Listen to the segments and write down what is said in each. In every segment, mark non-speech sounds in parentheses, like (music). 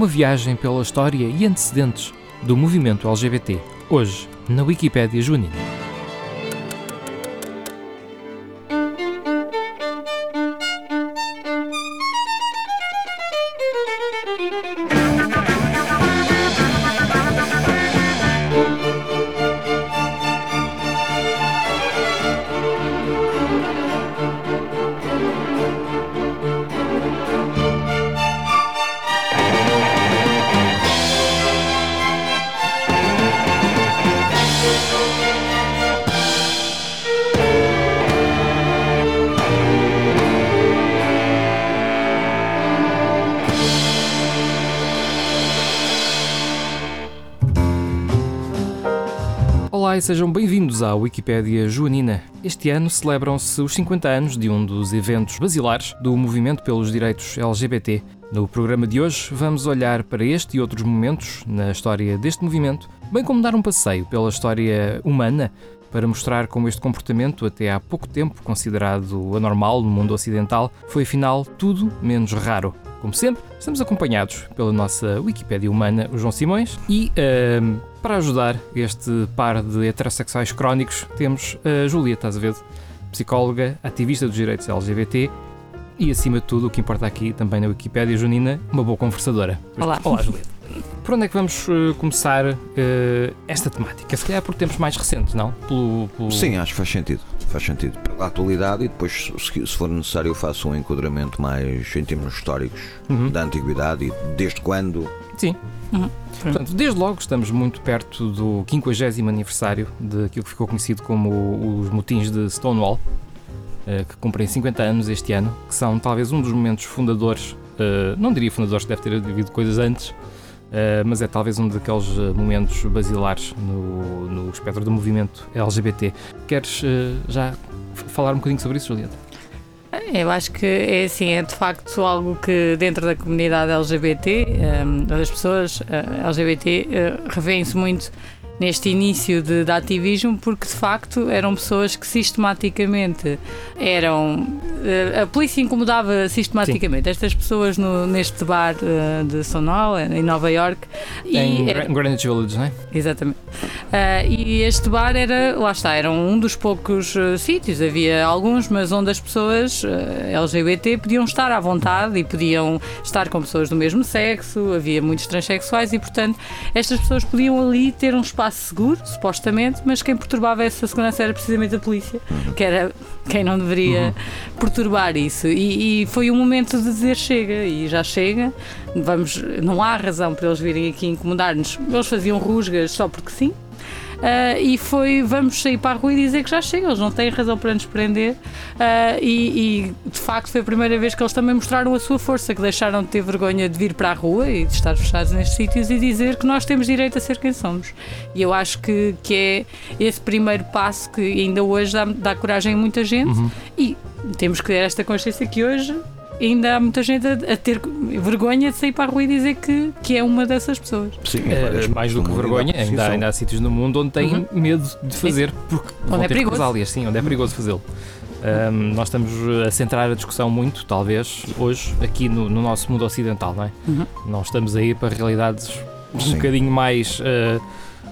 uma viagem pela história e antecedentes do movimento LGBT, hoje na Wikipédia Junina. Sejam bem-vindos à Wikipédia Joanina. Este ano celebram-se os 50 anos de um dos eventos basilares do movimento pelos direitos LGBT. No programa de hoje vamos olhar para este e outros momentos na história deste movimento, bem como dar um passeio pela história humana para mostrar como este comportamento, até há pouco tempo considerado anormal no mundo ocidental, foi afinal tudo menos raro. Como sempre, estamos acompanhados pela nossa Wikipédia humana, o João Simões, e uh, para ajudar este par de heterossexuais crónicos, temos a Julieta Azevedo, psicóloga, ativista dos direitos LGBT e, acima de tudo, o que importa aqui também na Wikipédia, Junina, uma boa conversadora. Olá. Olá, Julieta. Por onde é que vamos uh, começar uh, esta temática? Se calhar por tempos mais recentes, não? Pelo, pelo... Sim, acho que faz sentido. Faz sentido pela atualidade e depois, se, se for necessário, eu faço um enquadramento mais em termos históricos uhum. da antiguidade e desde quando. Sim. Uhum. Portanto, desde logo estamos muito perto do 50 aniversário daquilo que ficou conhecido como os motins de Stonewall, uh, que cumprem 50 anos este ano, que são talvez um dos momentos fundadores, não diria fundadores, deve ter havido coisas antes, Uh, mas é talvez um daqueles eh, momentos basilares no, no espectro do movimento LGBT. Queres já falar um bocadinho sobre isso, Julieta? Eu acho que é assim, é de facto algo que dentro da comunidade LGBT, um, das pessoas uh, LGBT, uh, revêem-se muito neste início de, de ativismo, porque de facto eram pessoas que sistematicamente eram. Eh, a polícia incomodava sistematicamente Sim. estas pessoas no, neste bar uh, de Sonal, em Nova York. Em era, Greenwich Village, não é? Exatamente. Uh, e este bar era, lá está, era um dos poucos uh, sítios, havia alguns, mas onde as pessoas LGBT podiam estar à vontade e podiam estar com pessoas do mesmo sexo, havia muitos transexuais e, portanto, estas pessoas podiam ali ter um espaço espaço seguro, supostamente, mas quem perturbava essa segurança era precisamente a polícia, uhum. que era quem não deveria uhum. perturbar isso. E, e, foi o momento de dizer chega, e já chega, vamos, não há razão para eles virem aqui incomodar-nos. Eles faziam rusgas só porque sim, uh, e foi vamos sair para a rua e dizer que já chega, eles não têm razão para nos prender uh, e, e, de facto foi a primeira vez que eles também mostraram a sua força, que deixaram de ter vergonha de vir para a rua e de estar fechados nestes sítios e dizer que nós temos direito a ser quem somos. E eu acho que, que é esse primeiro passo que ainda hoje dá, dá coragem a muita gente uhum. e temos que ter esta consciência que hoje ainda há muita gente a, a, ter vergonha de sair para a rua e dizer que, que é uma dessas pessoas. Sim, é, mais do que vergonha, ainda, ainda há sítios no mundo onde têm uhum. medo de fazer, porque onde vão é ter perigoso. sim, onde é perigoso fazê-lo. Um, nós estamos a centrar a discussão muito, talvez, hoje, aqui no, no nosso mundo ocidental, não é? Uhum. Não estamos aí para realidades um bocadinho mais. Uh,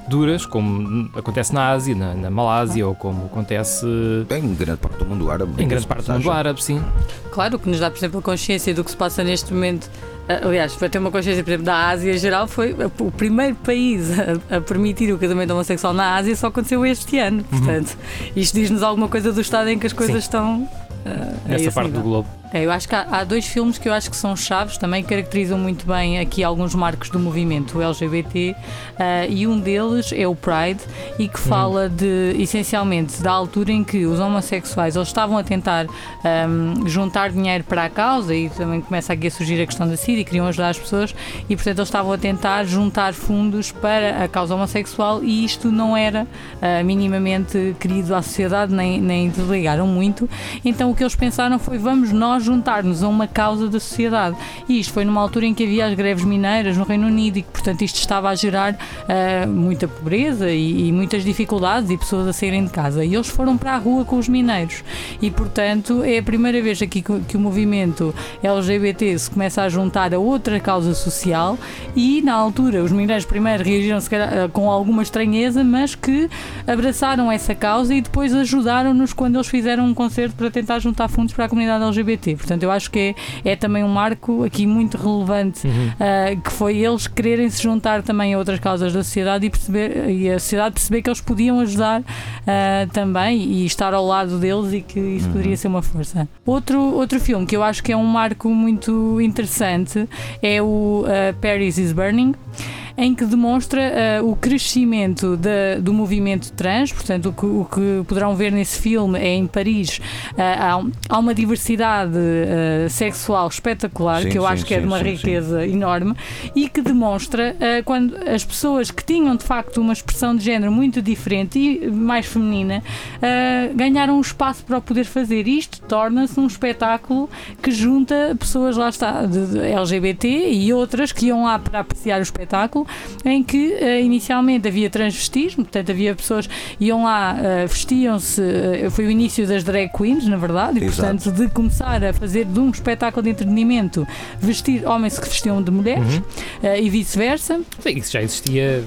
duras, como acontece na Ásia, na, na Malásia, ou como acontece. Em grande parte do mundo árabe. Em grande parte do mundo árabe, sim. Claro, o que nos dá, por exemplo, a consciência do que se passa neste momento. Aliás, para ter uma consciência, por exemplo, da Ásia em geral, foi o primeiro país a, a permitir o casamento homossexual na Ásia só aconteceu este ano. Uhum. Portanto, uhum. isto diz-nos alguma coisa do estado em que as coisas sim. estão. Uh, Nessa parte nível. do globo. É, eu acho que há, há, dois filmes que eu acho que são chaves, também caracterizam muito bem aqui alguns marcos do movimento LGBT, uh, e um deles é o Pride, e que fala hum. de, essencialmente, da altura em que os homossexuais estavam a tentar um, juntar dinheiro para a causa, e também começa aqui a surgir a questão da SIDA, e queriam ajudar as pessoas, e portanto eles estavam a tentar juntar fundos para a causa homossexual, e isto não era uh, minimamente querido à sociedade, nem, nem desligaram muito, então o que eles pensaram foi, vamos nós nós juntar-nos a uma causa da sociedade. E isto foi numa altura em que havia as greves mineiras no Reino Unido e que, portanto, isto estava a gerar uh, muita pobreza e, e, muitas dificuldades e pessoas a saírem de casa. E eles foram para a rua com os mineiros. E, portanto, é a primeira vez aqui que, que o movimento LGBT se começa a juntar a outra causa social e, na altura, os mineiros primeiro reagiram calhar, com alguma estranheza, mas que abraçaram essa causa e depois ajudaram-nos quando eles fizeram um concerto para tentar juntar fundos para a comunidade LGBT. Portanto, eu acho que é, é também um marco aqui muito relevante, uhum. uh, que foi eles quererem se juntar também a outras causas da sociedade e, perceber, e a sociedade perceber que eles podiam ajudar uh, também e estar ao lado deles e que isso uhum. poderia ser uma força. Outro, outro filme que eu acho que é um marco muito interessante é o uh, Paris is Burning em que demonstra uh, o crescimento de, do movimento trans, portanto, o que, o que, poderão ver nesse filme é em Paris uh, há, uma diversidade uh, sexual espetacular, sim, que eu sim, acho que é sim, é de uma riqueza enorme, e que demonstra quando as pessoas que tinham de facto uma expressão de género muito diferente e mais feminina ganharam um espaço para o poder fazer. Isto torna-se um espetáculo que junta pessoas, lá está, de, de LGBT e outras que iam lá para apreciar o espetáculo em que uh, inicialmente havia transvestismo, portanto havia pessoas que iam lá, uh, vestiam-se, uh, foi o início das drag queens, na verdade, e Exato. portanto de começar a fazer de um espetáculo de entretenimento vestir homens que vestiam de mulheres uhum. e vice-versa. Sim, isso já existia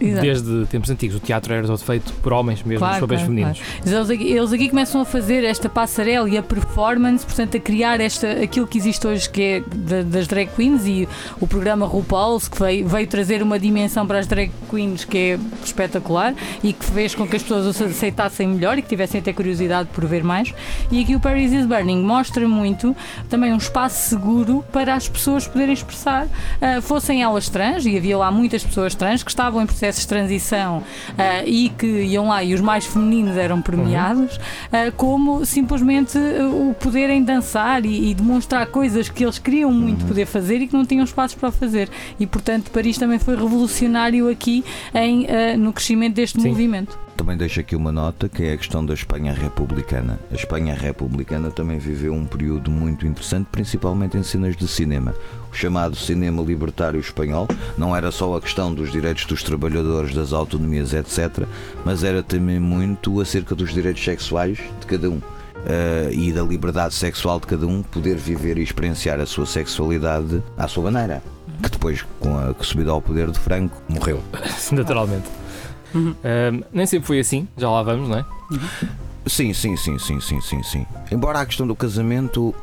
Exato. desde tempos antigos. O teatro era todo feito por homens mesmo, claro, os papéis claro, femininos. Claro. Eles, aqui, eles, aqui, começam a fazer esta passarela e a performance, portanto, a criar esta, aquilo que existe hoje, que é de, das drag queens e o programa RuPaul's, que veio, veio, trazer uma dimensão para as drag queens que é espetacular e que fez com que as pessoas aceitassem melhor e que tivessem até curiosidade por ver mais. E aqui o Paris is Burning mostra muito também um espaço seguro para as pessoas poderem expressar, uh, fossem elas trans, e havia lá muitas pessoas trans que estavam em processo processos de transição uh, e que iam lá e os mais femininos eram premiados, uh, como simplesmente o poderem dançar e, e, demonstrar coisas que eles queriam muito uhum. poder fazer e que não tinham espaços para fazer. E portanto, Paris também foi revolucionário aqui em, no crescimento deste Sim. movimento. Também deixo aqui uma nota que é a questão da Espanha republicana. A Espanha republicana também viveu um período muito interessante, principalmente em cenas de cinema. O chamado cinema libertário espanhol não era só a questão dos direitos dos trabalhadores, das autonomias, etc., mas era também muito acerca dos direitos sexuais de cada um. Uh, e da liberdade sexual de cada um poder viver e experienciar a sua sexualidade à sua maneira. Que depois, com a subida ao poder de Franco, morreu. (laughs) Naturalmente. Uhum. nem sempre foi assim, já lá vamos, não é? Uhum. Sim, sim, sim, sim, sim, sim, sim. Embora a questão do casamento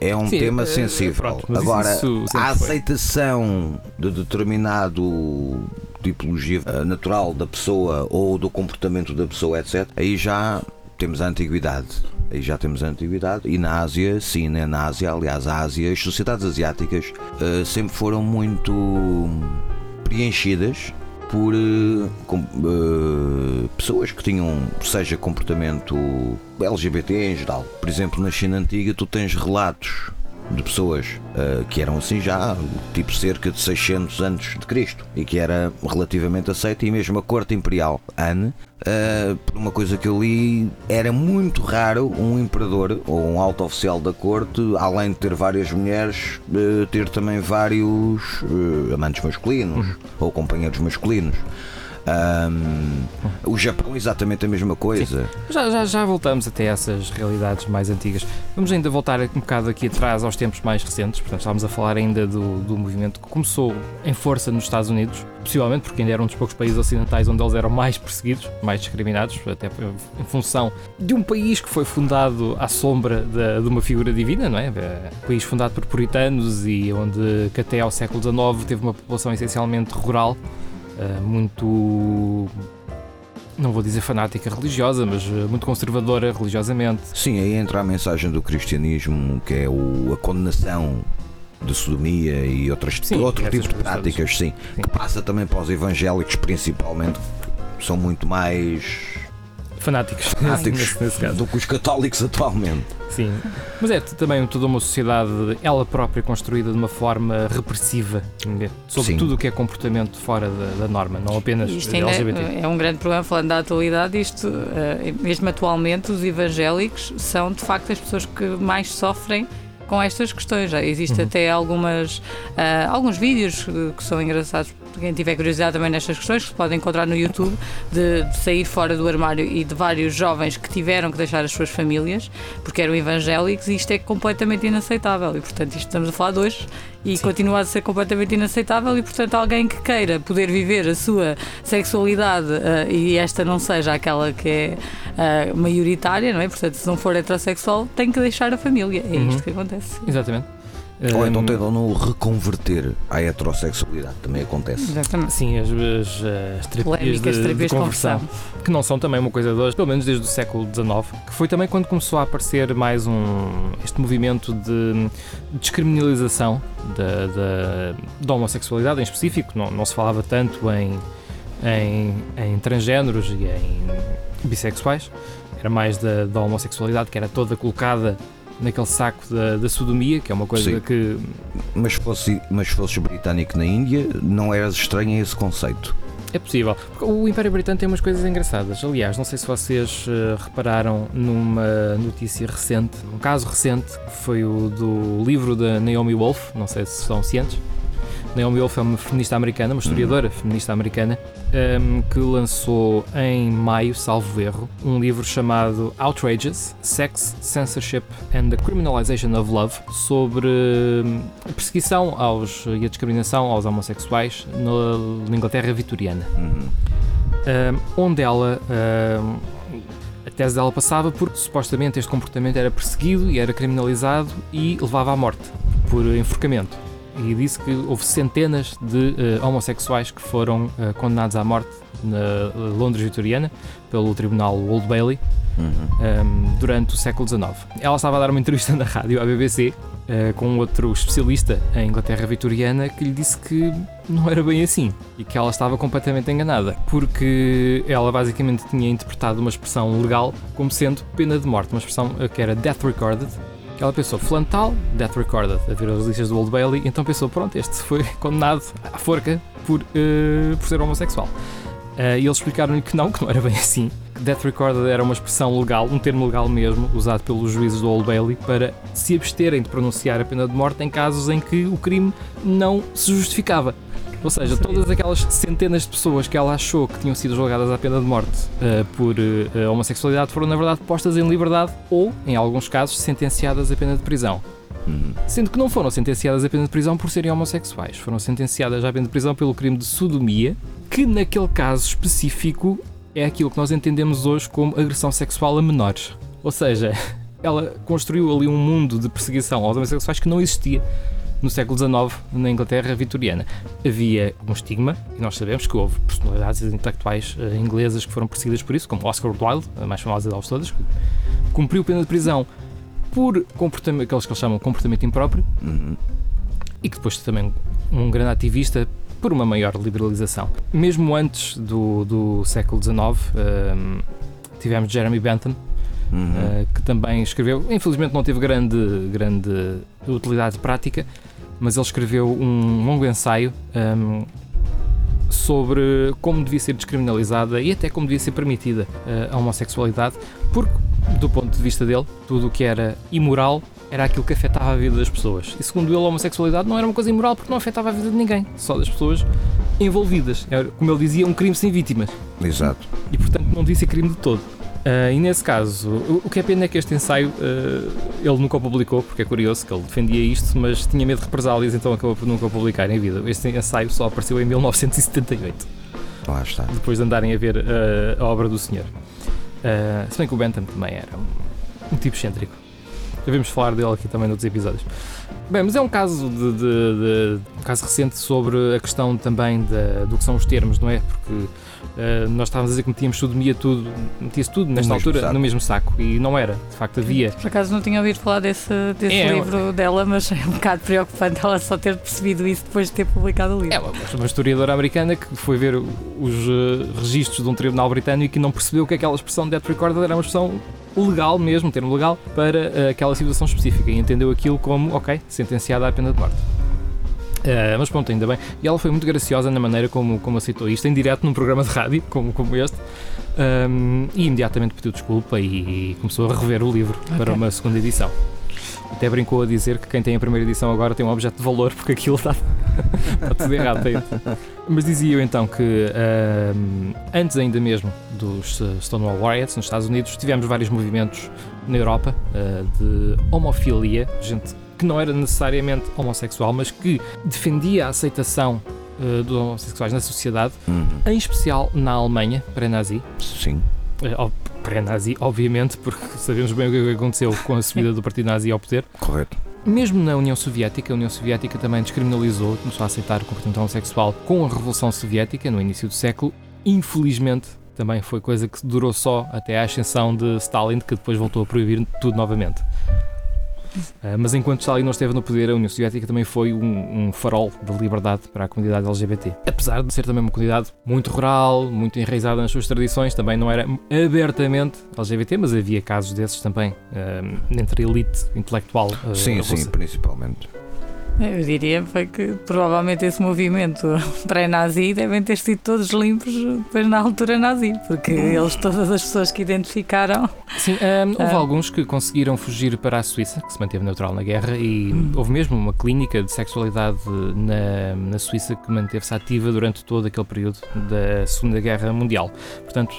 é um sim, tema uh, sensível. Pronto, Agora, a aceitação de determinado tipologia eh, natural da pessoa ou do comportamento da pessoa, etc., aí já temos a antiguidade. Aí já temos a antiguidade. E na Ásia, sim, né? na Ásia, aliás, a Ásia, as sociedades asiáticas uh, sempre foram muito preenchidas por uh, com, uh, pessoas que tinham, seja comportamento LGBT em geral. Por exemplo, na China Antiga, tu tens relatos de pessoas uh, que eram assim já, tipo cerca de 600 anos de Cristo, e que era relativamente aceita, e mesmo a corte imperial Han, uh, por uma coisa que eu li, era muito raro um imperador ou um alto oficial da corte, além de ter várias mulheres, uh, ter também vários amantes masculinos uhum. ou companheiros masculinos. Um, o Japão, exatamente a mesma coisa. Já, já, já, voltamos até essas realidades mais antigas. Vamos ainda voltar um bocado aqui atrás aos tempos mais recentes. Portanto, estávamos a falar ainda do, do movimento que começou em força nos Estados Unidos, possivelmente porque ainda era um dos poucos países ocidentais onde eles eram mais perseguidos, mais discriminados, até em função de um país que foi fundado à sombra de, de uma figura divina, não é? Um país fundado por puritanos e onde que até ao século XIX teve uma população essencialmente rural muito não vou dizer fanática religiosa, mas eh, muito conservadora religiosamente. Sim, aí entra a mensagem do cristianismo, que é o, a condenação de sodomia e outras, sim, outro tipo de práticas, sim, sim, que passa também para os evangélicos, principalmente, são muito mais fanáticos, fanáticos nesse, nesse caso. do que os católicos atualmente. Sim, mas é também toda uma sociedade, ela própria construída de uma forma repressiva sobre Sim. tudo o que é comportamento fora da, da norma, não apenas isto LGBT. É, é um grande problema, falando da atualidade, isto, uh, mesmo atualmente, os evangélicos são de facto as pessoas que mais sofrem com estas questões. Já existe Uhum. até algumas, ah, alguns vídeos eh, que são engraçados quem tiver curiosidade também nestas questões, que se pode encontrar no YouTube, de, de sair fora do armário e de vários jovens que tiveram que deixar as suas famílias porque eram evangélicos e isto é completamente inaceitável. E portanto, isto estamos a falar de hoje e Sim. continua a ser completamente inaceitável. E portanto, alguém que queira poder viver a sua sexualidade ah, e esta não seja aquela que é ah, maioritária, não é? Portanto, se não for heterossexual, tem que deixar a família. É Uhum. isto que acontece. Exatamente. Ou então tentam não reconverter à heterossexualidade, também acontece. Exatamente. Sim, as, as, as terapias, de terapias de conversão, conversão. que não são também uma coisa de hoje, pelo menos desde o século XIX, que foi também quando começou a aparecer mais um este movimento de descriminalização da, da, da homossexualidade em específico. Não, não se falava tanto em, em, em transgêneros e em bissexuais, era mais da, da homossexualidade que era toda colocada naquele saco da, da sodomia, que é uma coisa Sim. que Mas se fosse, mas se fosses britânico na Índia, não eras estranho a esse conceito. É possível. O Império Britânico tem umas coisas engraçadas. Aliás, não sei se vocês eh, repararam numa notícia recente, um caso recente, que foi o do livro da Naomi Wolf, não sei se são cientes. Naomi Wolf é uma feminista americana, uma historiadora feminista americana, ehm, que lançou em maio, salvo erro, um livro chamado Outrageous: Sex, Censorship and the Criminalization of Love, sobre hum, a perseguição aos, e a discriminação aos homossexuais na, na Inglaterra vitoriana. Uhum. Um, onde ela. um, a tese dela passava porque supostamente este comportamento era perseguido e era criminalizado e levava à morte por enforcamento. E disse que houve centenas de eh, homossexuais que foram eh, condenados à morte na eh, Londres vitoriana pelo tribunal Old Bailey Uhum. um, durante o século XIX. Ela estava a dar uma entrevista na rádio à BBC uh, com outro especialista em Inglaterra vitoriana que lhe disse que não era bem assim e que ela estava completamente enganada porque ela basicamente tinha interpretado uma expressão legal como sendo pena de morte, uma expressão uh, que era death recorded. Ela pensou, fulano tal, death recorded, a ver as listas do Old Bailey, então pensou, pronto, este foi (laughs) condenado à forca por, uh, por ser homossexual. Uh, e eles explicaram-lhe que não, que não era bem (laughs) assim. Death Recorded era uma expressão legal, um termo legal mesmo, usado pelos juízes do Old Bailey para se absterem de pronunciar a pena de morte em casos em que o crime não se justificava. Ou seja, todas aquelas centenas de pessoas que ela achou que tinham sido julgadas à pena de morte uh, por uh, homossexualidade foram, na verdade, postas em liberdade ou, em alguns casos, sentenciadas à pena de prisão. Uhum. Sendo que não foram sentenciadas à pena de prisão por serem homossexuais, foram sentenciadas à pena de prisão pelo crime de sodomia, que naquele caso específico é aquilo que nós entendemos hoje como agressão sexual a menores. Ou seja, (laughs) ela construiu ali um mundo de perseguição aos homossexuais que não existia no século XIX na Inglaterra vitoriana. Havia um estigma, e nós sabemos que houve personalidades intelectuais eh, inglesas que foram perseguidas por isso, como Oscar Wilde, a mais famosa delas todas, que cumpriu pena de prisão por comportamento, aqueles que eles chamam de comportamento impróprio, Uhum. e que depois também um grande ativista por uma maior liberalização. Mesmo antes do, do século XIX, ehm, tivemos Jeremy Bentham, Uhum. eh, que também escreveu, infelizmente não teve grande, grande utilidade prática, mas ele escreveu um longo ensaio ehm, sobre como devia ser descriminalizada e até como devia ser permitida eh, a homossexualidade, porque, do ponto de vista dele, tudo o que era imoral era aquilo que afetava a vida das pessoas. E segundo ele, a homossexualidade não era uma coisa imoral porque não afetava a vida de ninguém, só das pessoas envolvidas. Era, como ele dizia, um crime sem vítimas Exato. e portanto não devia ser crime de todo. Ah, e nesse caso, o, o que é pena é que este ensaio ah, ele nunca o publicou, porque é curioso que ele defendia isto, mas tinha medo de represálias, então acabou por nunca o publicar em vida. Este ensaio só apareceu em 1978, Lá está. depois de andarem a ver ah, a obra do senhor. Ah, se bem que o Bentham também era um, um tipo excêntrico. Devemos falar dele aqui também noutros episódios. Bem, mas é um caso de, de- de- um caso recente sobre a questão também da- do que são os termos, não é? Porque ah, nós estávamos a dizer que metíamos sodomia tudo, metia-se tudo nesta altura saco. no mesmo saco e não era. De facto havia. Por acaso não tinha ouvido falar desse, desse É, livro dela, mas é um bocado preocupante ela só ter percebido isso depois de ter publicado o livro. É uma, uma historiadora americana que foi ver os ah, registros de um tribunal britânico e não percebeu que aquela expressão death recorded era uma expressão legal mesmo, um termo legal, para ah, aquela situação específica e entendeu aquilo como, ok, sentenciada à pena de morte. Ah, mas pronto, ainda bem. E ela foi muito graciosa na maneira como, como aceitou isto, em direto num programa de rádio, como, como este, Ahm, e imediatamente pediu desculpa e, começou a rever o livro para Ok. uma segunda edição. Até brincou a dizer que quem tem a primeira edição agora tem um objeto de valor porque aquilo está, (laughs) está tudo errado. Mas dizia eu então que uh, antes ainda mesmo dos Stonewall Riots nos Estados Unidos tivemos vários movimentos na Europa uh, de homofilia, gente que não era necessariamente homossexual, mas que defendia a aceitação uh, dos homossexuais na sociedade, uhum. em especial na Alemanha, pré-nazi. Sim. Uh, pré-nazi, obviamente, porque (laughs) sabemos bem o que aconteceu com a subida do Partido Nazi ao poder. Correto. Mesmo na União Soviética, a União Soviética também descriminalizou, começou a aceitar o comportamento homossexual com a Revolução Soviética, no início do século. Infelizmente, também foi coisa que durou só até a ascensão de Stalin, que depois voltou a proibir tudo novamente. Uh, mas enquanto Stalin não esteve no poder, a União Soviética também foi um, um, farol de liberdade para a comunidade LGBT. Apesar de ser também uma comunidade muito rural, muito enraizada nas suas tradições, também não era abertamente LGBT, mas havia casos desses também uh, entre a elite intelectual. Uh, sim, sim, principalmente. Eu diria foi que provavelmente esse movimento (laughs) pré-nazi devem ter sido todos limpos depois na altura nazi, porque eles, todas as pessoas que identificaram. Sim, um, houve uh, alguns que conseguiram fugir para a Suíça, que se manteve neutral na guerra, e hum. houve mesmo uma clínica de sexualidade na, na Suíça que manteve-se ativa durante todo aquele período da Segunda Guerra Mundial. Portanto,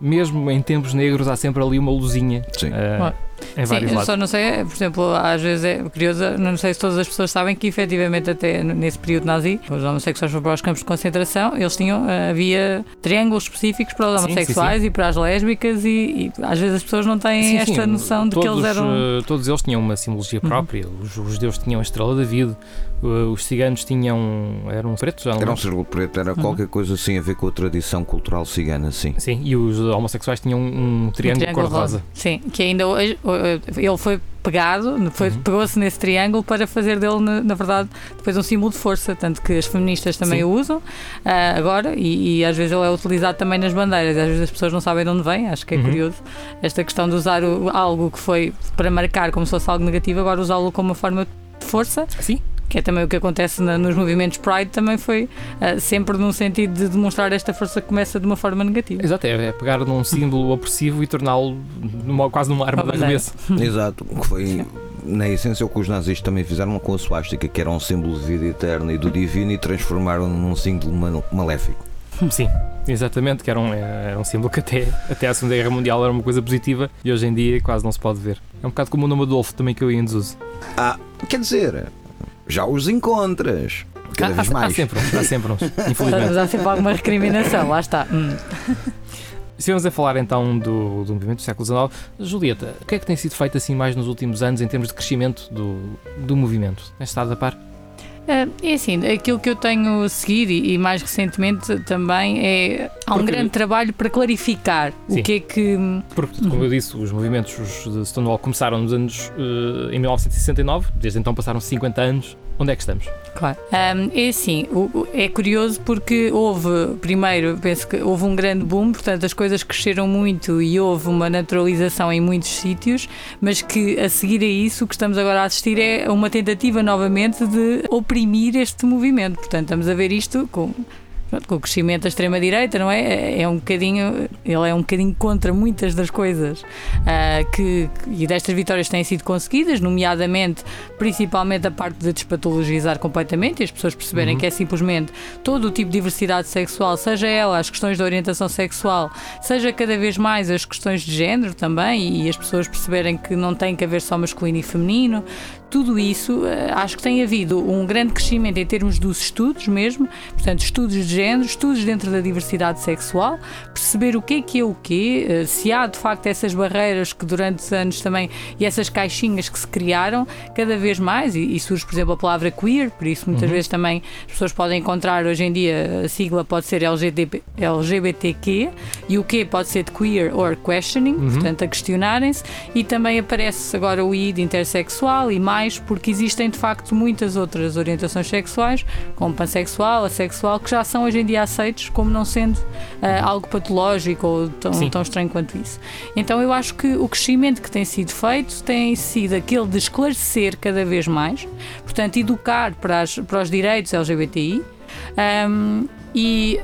mesmo em tempos negros, há sempre ali uma luzinha. Sim. Uh, em Sim, eu só não sei, por exemplo, às vezes é curioso, não sei se todas as pessoas sabem que efetivamente até nesse período nazi, os homossexuais foram para os campos de concentração, eles tinham, eh, havia triângulos específicos para os homossexuais sim, sim, sim. e para as lésbicas e, e, às vezes as pessoas não têm esta noção de todos, que eles eram... Eh, todos eles tinham uma simbologia uhum. própria, uhum. os, os judeus tinham a estrela da vida, eh, os ciganos tinham, eram pretos, já não Era um círculo preto, era uhum. qualquer coisa assim a ver com a tradição cultural cigana, sim. Sim, e os homossexuais tinham um triângulo, um triângulo cor-de-rosa. Sim, que ainda hoje, ele foi pegado, foi, uhum. pegou-se nesse triângulo para fazer dele, na, na, verdade, depois um símbolo de força, tanto que as feministas também Sim. o usam uh, agora e, e, às vezes ele é utilizado também nas bandeiras, às vezes as pessoas não sabem de onde vem, acho que é uhum. curioso esta questão de usar o, algo que foi para marcar como se fosse algo negativo, agora usá-lo como uma forma de força. Sim que é também o que acontece na, nos movimentos Pride, também foi uh, sempre num sentido de demonstrar esta força que começa de uma forma negativa. Exato, é, é pegar num símbolo opressivo e torná-lo quase numa arma de arremesso. (laughs) Exato, que foi na essência o que os nazis também fizeram com a suástica, que era um símbolo de vida eterna e do divino e transformaram num símbolo maléfico. Sim, exatamente, que era um, era um símbolo que até, até a Segunda Guerra Mundial era uma coisa positiva e hoje em dia quase não se pode ver. É um bocado como o nome Adolfo também que eu ia em desuso. Ah, quer dizer, já os encontras. Cada há, vez mais. Há sempre uns, há sempre uns, infelizmente. Mas há sempre alguma recriminação, lá está. Hum. Estivemos a falar então do, do movimento do século XIX. Julieta, o que é que tem sido feito assim mais nos últimos anos em termos de crescimento do, do movimento? Tens estado a par? É assim, aquilo que eu tenho seguido e, mais recentemente também é. Há um Porque... grande trabalho para clarificar Sim. o que é que. Porque, como eu disse, os movimentos de Stonewall começaram nos anos. Uh, em 1969, desde então passaram 50 anos. Onde é que estamos? Claro. Um, é assim, é curioso porque houve, primeiro, penso que houve um grande boom, portanto as coisas cresceram muito e houve uma naturalização em muitos sítios, mas que a seguir a isso o que estamos agora a assistir é uma tentativa novamente de oprimir este movimento. Portanto, estamos a ver isto com com o crescimento da extrema-direita, não é? é? É um bocadinho, ele é um bocadinho contra muitas das coisas uh, que, e destas vitórias têm sido conseguidas, nomeadamente, principalmente a parte de despatologizar completamente e as pessoas perceberem uhum. que é simplesmente todo o tipo de diversidade sexual, seja ela as questões da orientação sexual, seja cada vez mais as questões de género também, e as pessoas perceberem que não tem que haver só masculino e feminino, tudo isso, eh, acho que tem havido um grande crescimento em termos dos estudos mesmo, portanto, estudos de género, estudos dentro da diversidade sexual, perceber o que é que é o quê, eh, se há de facto essas barreiras que durante anos também e essas caixinhas que se criaram cada vez mais, e, e surge, por exemplo, a palavra queer, por isso muitas uhum. vezes também as pessoas podem encontrar hoje em dia a sigla pode ser LGBT, LGBTQ e o que pode ser de queer or questioning, uhum. portanto, a questionarem-se, e também aparece agora o I de intersexual e mais mais, porque existem de facto muitas outras orientações sexuais, como pansexual, assexual, que já são hoje em dia aceitos como não sendo uh, algo patológico ou tão, tão estranho quanto isso. Então eu acho que o crescimento que tem sido feito tem sido aquele de esclarecer cada vez mais, portanto, educar para, as, para os direitos LGBTI um, e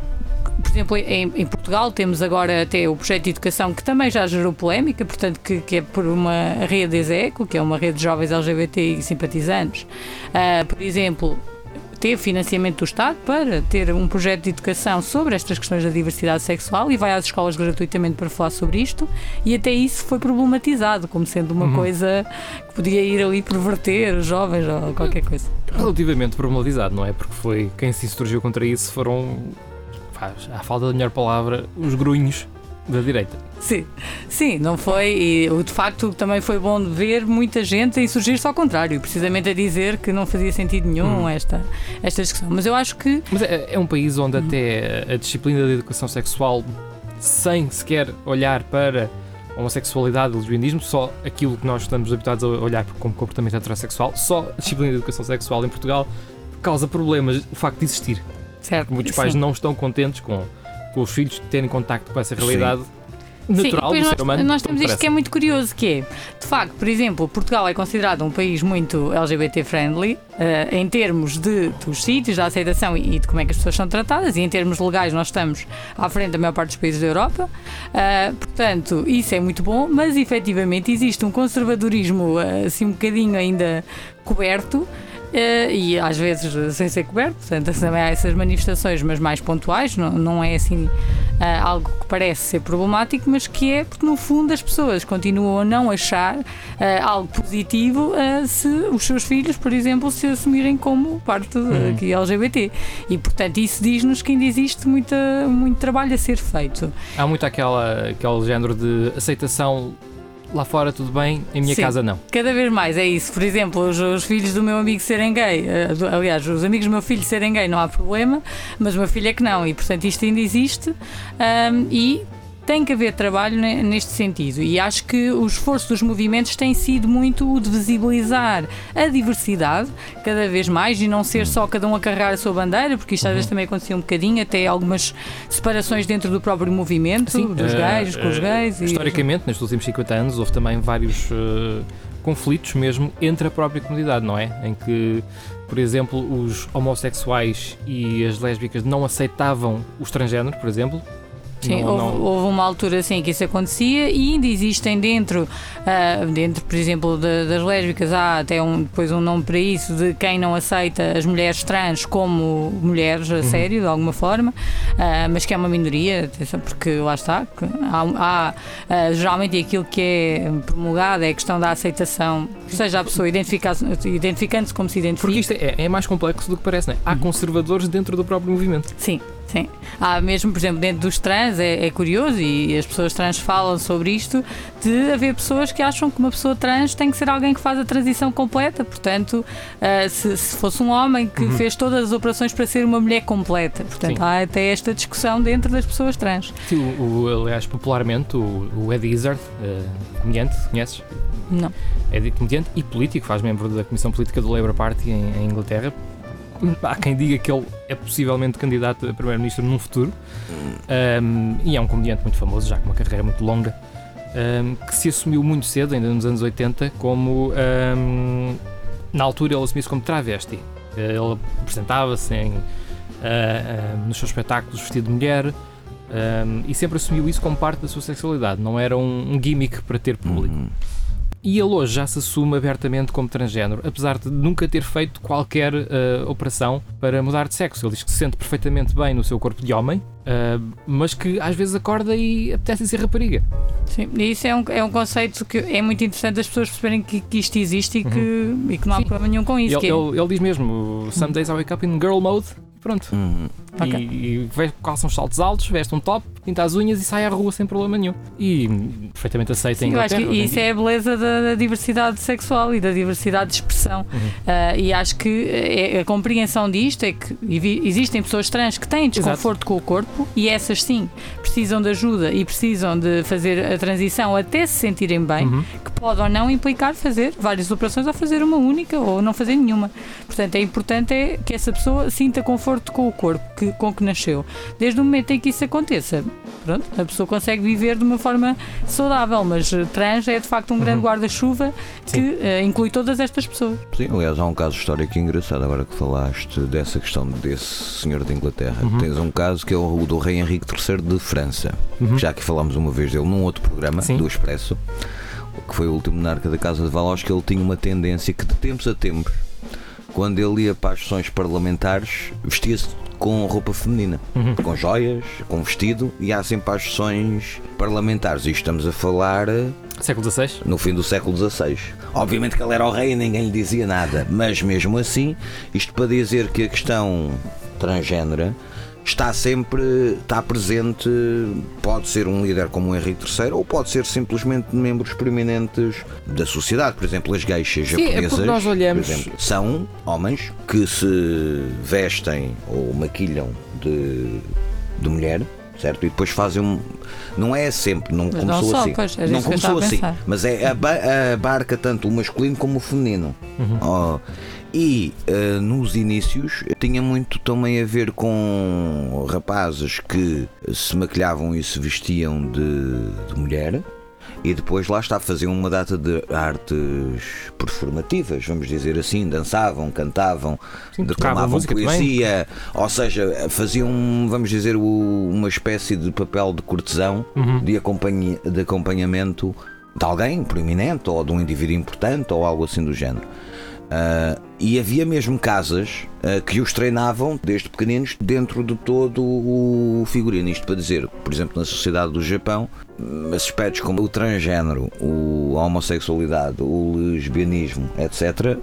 por exemplo, em, em, Portugal temos agora até o projeto de educação que também já gerou polémica, portanto, que, que é por uma rede ESECO, que é uma rede de jovens LGBT e simpatizantes. Uh, por exemplo, teve financiamento do Estado para ter um projeto de educação sobre estas questões da diversidade sexual e vai às escolas gratuitamente para falar sobre isto e até isso foi problematizado como sendo uma uhum. coisa que podia ir ali perverter os jovens ou qualquer coisa. Relativamente problematizado, não é? Porque foi quem se insurgiu contra isso foram, à falta da melhor palavra, os grunhos da direita. Sim, sim, não foi. E de facto também foi bom ver muita gente a insurgir-se ao contrário, precisamente a dizer que não fazia sentido nenhum hum. esta, esta discussão. Mas eu acho que. Mas é, é um país onde hum. até a disciplina da educação sexual, sem sequer olhar para a homossexualidade, lesbianismo, só aquilo que nós estamos habituados a olhar como comportamento heterossexual, só a disciplina de educação sexual em Portugal causa problemas o facto de existir. Certo. Muitos pais não estão contentes com com os filhos terem contacto com essa realidade. Sim natural Sim, do nós, ser humano. Nós temos isto que é muito curioso, que é, de facto, por exemplo, Portugal é considerado um país muito LGBT-friendly, uh, em termos de, dos sítios, da aceitação e, e, de como é que as pessoas são tratadas, e em termos legais nós estamos à frente da maior parte dos países da Europa. Uh, portanto, isso é muito bom, mas efetivamente existe um conservadorismo uh, assim um bocadinho ainda coberto e às vezes sem ser coberto, portanto também há essas manifestações, mas mais pontuais, não, não é assim uh, algo que parece ser problemático, mas que é porque no fundo as pessoas continuam a não achar uh, algo positivo se os seus filhos, por exemplo, se assumirem como parte aqui LGBT. E portanto isso diz-nos que ainda existe muita, muito trabalho a ser feito. Há muito aquela, aquele género de aceitação lá fora tudo bem, em minha Sim, casa não. Cada vez mais é isso. Por exemplo, os, os, filhos do meu amigo serem gay, uh, aliás, os amigos do meu filho serem gay não há problema, mas o meu filho é que não, e portanto isto ainda existe. Um, e tem que haver trabalho neste sentido e acho que o esforço dos movimentos tem sido muito o de visibilizar a diversidade cada vez mais e não ser só cada um a carregar a sua bandeira, porque isto às vezes uhum. também acontecia um bocadinho, até algumas separações dentro do próprio movimento, Sim, dos uh, gays com os eh, gays. Historicamente, e... nestes últimos 50 anos, houve também vários uh, conflitos mesmo entre a própria comunidade, não é? Em que por exemplo, os homossexuais e as lésbicas não aceitavam o transgénero, por exemplo, Sim, não, houve, não... houve, uma altura assim que isso acontecia e ainda existem dentro, uh, dentro por exemplo, de, das lésbicas, há até um, depois um nome para isso, de quem não aceita as mulheres trans como mulheres a uhum. sério, de alguma forma, uh, mas que é uma minoria, porque lá está, há, há uh, geralmente aquilo que é promulgado é a questão da aceitação, seja a pessoa identificando-se como se identifica. Porque isto é, é, mais complexo do que parece, não é? Há uhum. conservadores dentro do próprio movimento. Sim. Sim. Há mesmo, por exemplo, dentro dos trans, é, é, curioso e as pessoas trans falam sobre isto, de haver pessoas que acham que uma pessoa trans tem que ser alguém que faz a transição completa. Portanto, uh, se, se, fosse um homem que uhum. fez todas as operações para ser uma mulher completa. Portanto, Sim. há até esta discussão dentro das pessoas trans. Sim, o, o aliás, popularmente, o, o Ed Izzard, uh, comediante, conheces? Não. É comediante e político, faz membro da Comissão Política do Labour Party em, em Inglaterra há quem diga que ele é possivelmente candidato a primeiro-ministro num futuro. Um, e é um comediante muito famoso, já com uma carreira muito longa, um, que se assumiu muito cedo, ainda nos anos 80, como. Um, na altura ele assumiu-se como travesti. Ele apresentava-se uh, uh, nos seus espetáculos vestido de mulher. e sempre assumiu isso como parte da sua sexualidade, não era um, um gimmick para ter público. Uhum. E ele hoje já se assume abertamente como transgênero, apesar de nunca ter feito qualquer uh, operação para mudar de sexo. Ele diz que se sente perfeitamente bem no seu corpo de homem, uh, mas que às vezes acorda e apetece ser rapariga. Sim, e isso é um, é um conceito que é muito interessante as pessoas perceberem que, que isto existe e que, uhum. e que não há Sim. problema nenhum com isso. Ele, é... ele, ele, diz mesmo: Some days I wake up in girl mode Pronto. Uhum. Okay. E, e calça uns saltos altos, veste um top, pinta as unhas e sai à rua sem problema nenhum. E perfeitamente aceita em Inglaterra. Eu acho que isso é a beleza da, da, diversidade sexual e da diversidade de expressão. Uhum. Uh, e acho que é, a compreensão disto é que existem pessoas trans que têm desconforto Exato. com o corpo e essas sim precisam de ajuda e precisam de fazer a transição até se sentirem bem, uhum. que pode ou não implicar fazer várias operações ou fazer uma única ou não fazer nenhuma. Portanto, é importante é que essa pessoa sinta conforto com o corpo, que, com que nasceu. Desde o momento em que isso aconteça, pronto, a pessoa consegue viver de uma forma saudável, mas eh, trans é de facto um grande Uhum. guarda-chuva que eh, inclui todas estas pessoas. Sim, aliás, há um caso histórico engraçado agora que falaste dessa questão desse senhor de Inglaterra. Uhum. Tens um caso que é o do rei Henrique III de França. Uhum. Já que falámos uma vez dele num outro programa Sim. do Expresso, que foi o último monarca da Casa de Valos, que ele tinha uma tendência que de tempos a tempos, quando ele ia para as sessões parlamentares, vestia-se com roupa feminina, Uhum. com joias, com vestido, e há sempre as sessões parlamentares. E estamos a falar eh, Século XVI? no fim do século XVI. Obviamente que ele era o rei e ninguém lhe dizia nada, mas mesmo assim, isto para dizer que a questão transgênera está sempre está presente, pode ser um líder como o Henrique III ou pode ser simplesmente membros proeminentes da sociedade, por exemplo, as geixas Sim, é japonesas, nós olhamos- por exemplo, são homens que se vestem ou maquilham de, de mulher, certo? E depois fazem um. Não é sempre, não Mas começou não só, assim. pois, é não começou assim, mas é aba- abarca tanto o masculino como o feminino. Oh, e eh, nos inícios tinha muito também a ver com rapazes que se maquilhavam e se vestiam de, de mulher. E depois lá está, faziam uma data de artes performativas, vamos dizer assim, dançavam, cantavam, Sim, declamavam também. poesia, ou seja, faziam, vamos dizer, uma espécie de papel de cortesão, Uhum. de, acompanha- de acompanhamento de alguém proeminente ou de um indivíduo importante ou algo assim do género. Ah, e havia mesmo casas ah, que os treinavam desde pequeninos dentro de todo o figurino. Isto para dizer, por exemplo, na sociedade do Japão, hum, aspectos como o transgênero, a homossexualidade, o lesbianismo, etc.,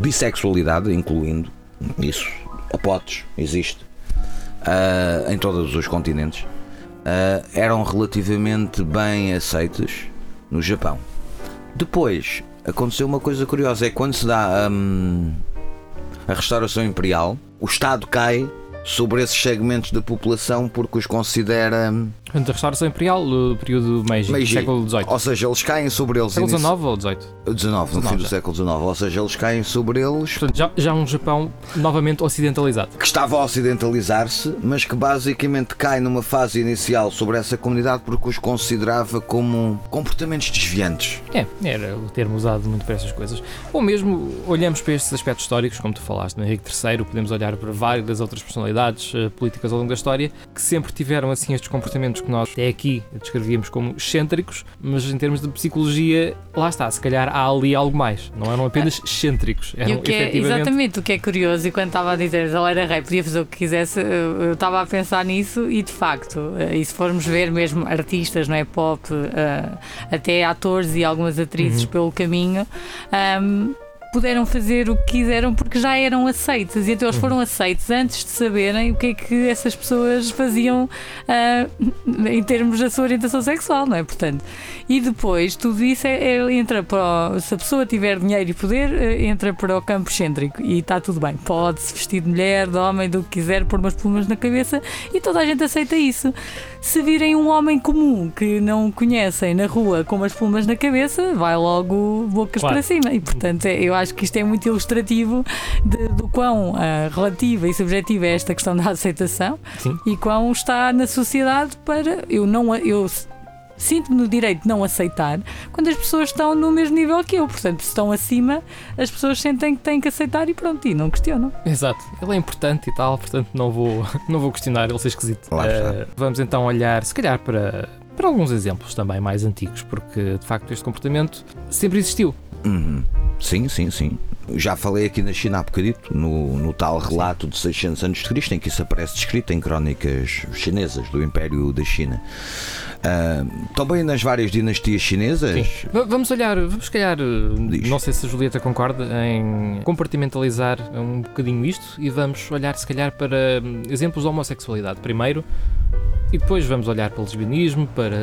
bissexualidade, incluindo isso, a potes, existe ah, em todos os continentes, eram relativamente bem aceitas no Japão. Depois aconteceu uma coisa curiosa: é quando se dá hum, a restauração imperial, o Estado cai sobre esses segmentos da população porque os considera hum, Portanto, a restauração imperial, o período Meiji, Meiji. século XVIII. Ou seja, eles caem sobre eles. Século inici- XIX ou XVIII? 19, no fim 19, do já. século XIX. Ou seja, eles caem sobre eles Portanto, já, já um Japão novamente ocidentalizado. que estava a ocidentalizar-se, mas que basicamente cai numa fase inicial sobre essa comunidade porque os considerava como comportamentos desviantes. É, era o termo usado muito para essas coisas. Ou mesmo olhamos para estes aspectos históricos, como tu falaste, no Henrique III, podemos olhar para várias das outras personalidades eh, políticas ao longo da história que sempre tiveram assim estes comportamentos que nós até aqui descrevíamos como excêntricos, mas em termos de psicologia, lá está, se calhar há ali algo mais. Não eram apenas excêntricos, E eram o que é, efetivamente. exatamente o que é curioso, e quando estava a dizer ele era rei, podia fazer o que quisesse, eu estava a pensar nisso e de facto, eh, e se formos ver mesmo artistas, não é? Pop, eh, até atores e algumas atrizes Uhum. pelo caminho. ahm, Puderam fazer o que quiseram porque já eram aceitos e então eles foram aceitos antes de saberem o que é que essas pessoas faziam ah, (laughs) em termos da sua orientação sexual, não é? Portanto, e depois tudo isso é, é- entra para o, se a pessoa tiver dinheiro e poder, eh, entra para o campo excêntrico e está tudo bem. Pode-se vestir de mulher, de homem, do que quiser, pôr umas plumas na cabeça e toda a gente aceita isso. Se virem um homem comum que não conhecem na rua com umas plumas na cabeça, vai logo bocas Claro. para cima. E portanto, é- eu acho que isto é muito ilustrativo de- do quão ah, relativa e subjetiva é esta questão da aceitação Sim. e quão está na sociedade para eu não eu sinto-me no direito de não aceitar quando as pessoas estão no mesmo nível que eu. Portanto, se estão acima, as pessoas sentem que têm que aceitar e pronto, e não questionam. Exato, ele é importante e tal, portanto não vou, (laughs) não vou questionar ele ser esquisito. Eh, vamos então olhar, se calhar, para, para alguns exemplos também mais antigos, porque de facto este comportamento sempre existiu. Uhum. Sim, sim, sim. Já falei aqui na China há bocadito, no, no tal relato de 600 anos de Cristo, em que isso aparece descrito em crónicas chinesas do Império da China. Ah, também nas várias dinastias chinesas. Sim. Va- Vamos olhar, vamos se calhar, Diz. não sei se a Julieta concorda, em compartimentalizar um bocadinho isto e vamos olhar se calhar para exemplos de homossexualidade. Primeiro, e depois vamos olhar para o lesbianismo, para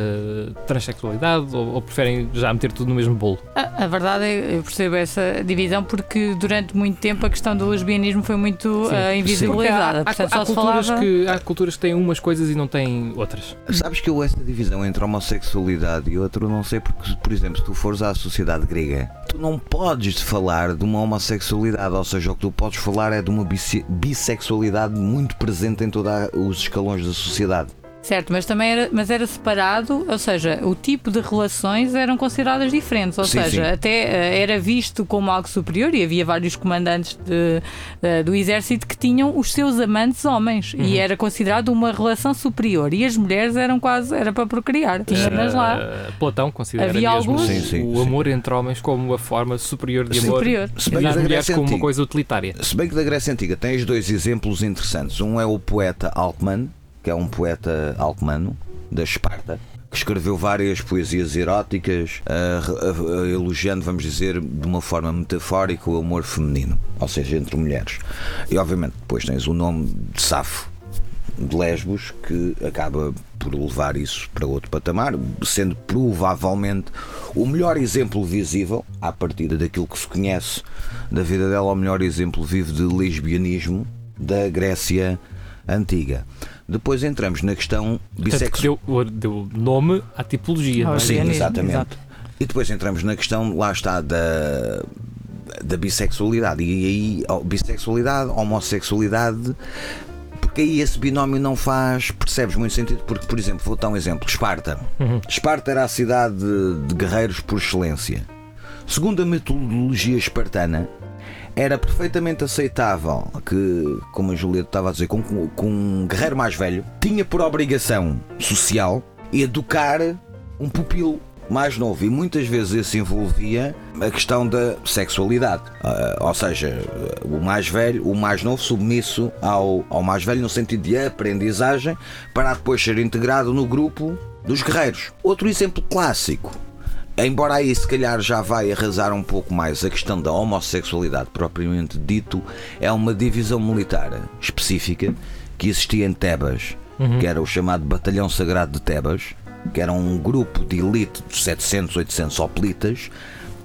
transexualidade, ou, ou preferem já meter tudo no mesmo bolo? A, a, verdade é eu percebo essa divisão porque durante muito tempo a questão do lesbianismo foi muito uh, invisibilizada. Há, há, há, culturas falava... que, há culturas que têm umas coisas e não têm outras. Sabes que eu essa divisão entre homossexualidade e outro não sei porque, por exemplo, se tu fores à sociedade grega, tu não podes falar de uma homossexualidade, ou seja, o que tu podes falar é de uma bissexualidade muito presente em todos os escalões da sociedade. Certo, mas também era, mas era separado, ou seja, o tipo de relações eram consideradas diferentes, ou sim, seja, sim. até uh, era visto como algo superior e havia vários comandantes de, uh, do exército que tinham os seus amantes homens uhum. e era considerado uma relação superior e as mulheres eram quase, era para procriar, tinhas lá. Platão considera havia mesmo alguns... sim, o amor entre homens como a forma superior de amor superior. Se bem e as mulheres como uma coisa utilitária. Se bem que da Grécia Antiga tens dois exemplos interessantes, um é o poeta Alckmin que é um poeta alcmano da Esparta, que escreveu várias poesias eróticas, uh, elogiando, vamos dizer, de uma forma metafórica o amor feminino, ou seja, entre mulheres. E obviamente depois tens o nome de Safo, de Lesbos, que acaba por levar isso para outro patamar, sendo provavelmente o melhor exemplo visível, à partida daquilo que se conhece da vida dela, o melhor exemplo vivo de lesbianismo da Grécia Antiga. Depois entramos na questão bissexual. Deu, deu nome à tipologia. Ah, Sim, exatamente. Exato. E depois entramos na questão, lá está, da, da bissexualidade. E aí, bissexualidade, homossexualidade, porque aí esse binómio não faz, percebes muito sentido, porque, por exemplo, vou dar um exemplo: Esparta. Uhum. Esparta era a cidade de, de guerreiros por excelência. Segundo a metodologia espartana, era perfeitamente aceitável que, como a Julieta estava a dizer, com, com um guerreiro mais velho, tinha por obrigação social educar um pupilo mais novo. E muitas vezes isso envolvia a questão da sexualidade, uh, ou seja, o mais velho, o mais novo submisso ao, ao mais velho no sentido de aprendizagem para depois ser integrado no grupo dos guerreiros. Outro exemplo clássico Embora aí se calhar já vai arrasar um pouco mais a questão da homossexualidade propriamente dito, é uma divisão militar específica que existia em Tebas, uhum. que era o chamado Batalhão Sagrado de Tebas, que era um grupo de elite de 700, 800 hoplitas,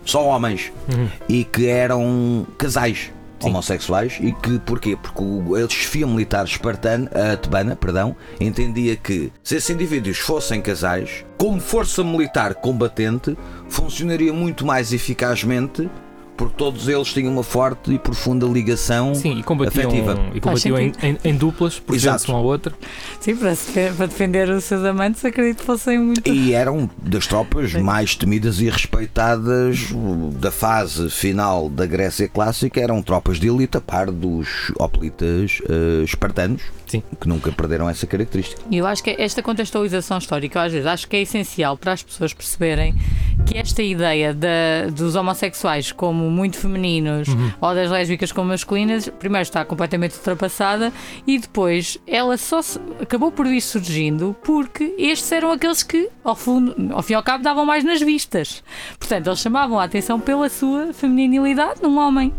só homens, uhum. e que eram casais. Sim. homossexuais e que porquê? Porque a chefia militar espartana, a tebana, perdão, entendia que se esses indivíduos fossem casais, como força militar combatente, funcionaria muito mais eficazmente porque todos eles tinham uma forte e profunda ligação Sim, e combatiam, afetiva. E combatiam em, em, em, duplas, por exemplo, um ao outro. Sim, para, para, defender os seus amantes, acredito que fossem muito. E eram das tropas Sim. mais temidas e respeitadas da fase final da Grécia Clássica, eram tropas de elite, a par dos hoplitas uh, espartanos. Sim. que nunca perderam essa característica. E eu acho que esta contextualização histórica, às vezes, acho que é essencial para as pessoas perceberem que esta ideia de, dos homossexuais como muito femininos uhum. ou das lésbicas como masculinas, primeiro está completamente ultrapassada e depois ela só se, acabou por ir surgindo porque estes eram aqueles que, ao, fundo, ao fim e ao cabo, davam mais nas vistas. Portanto, eles chamavam a atenção pela sua feminilidade num homem.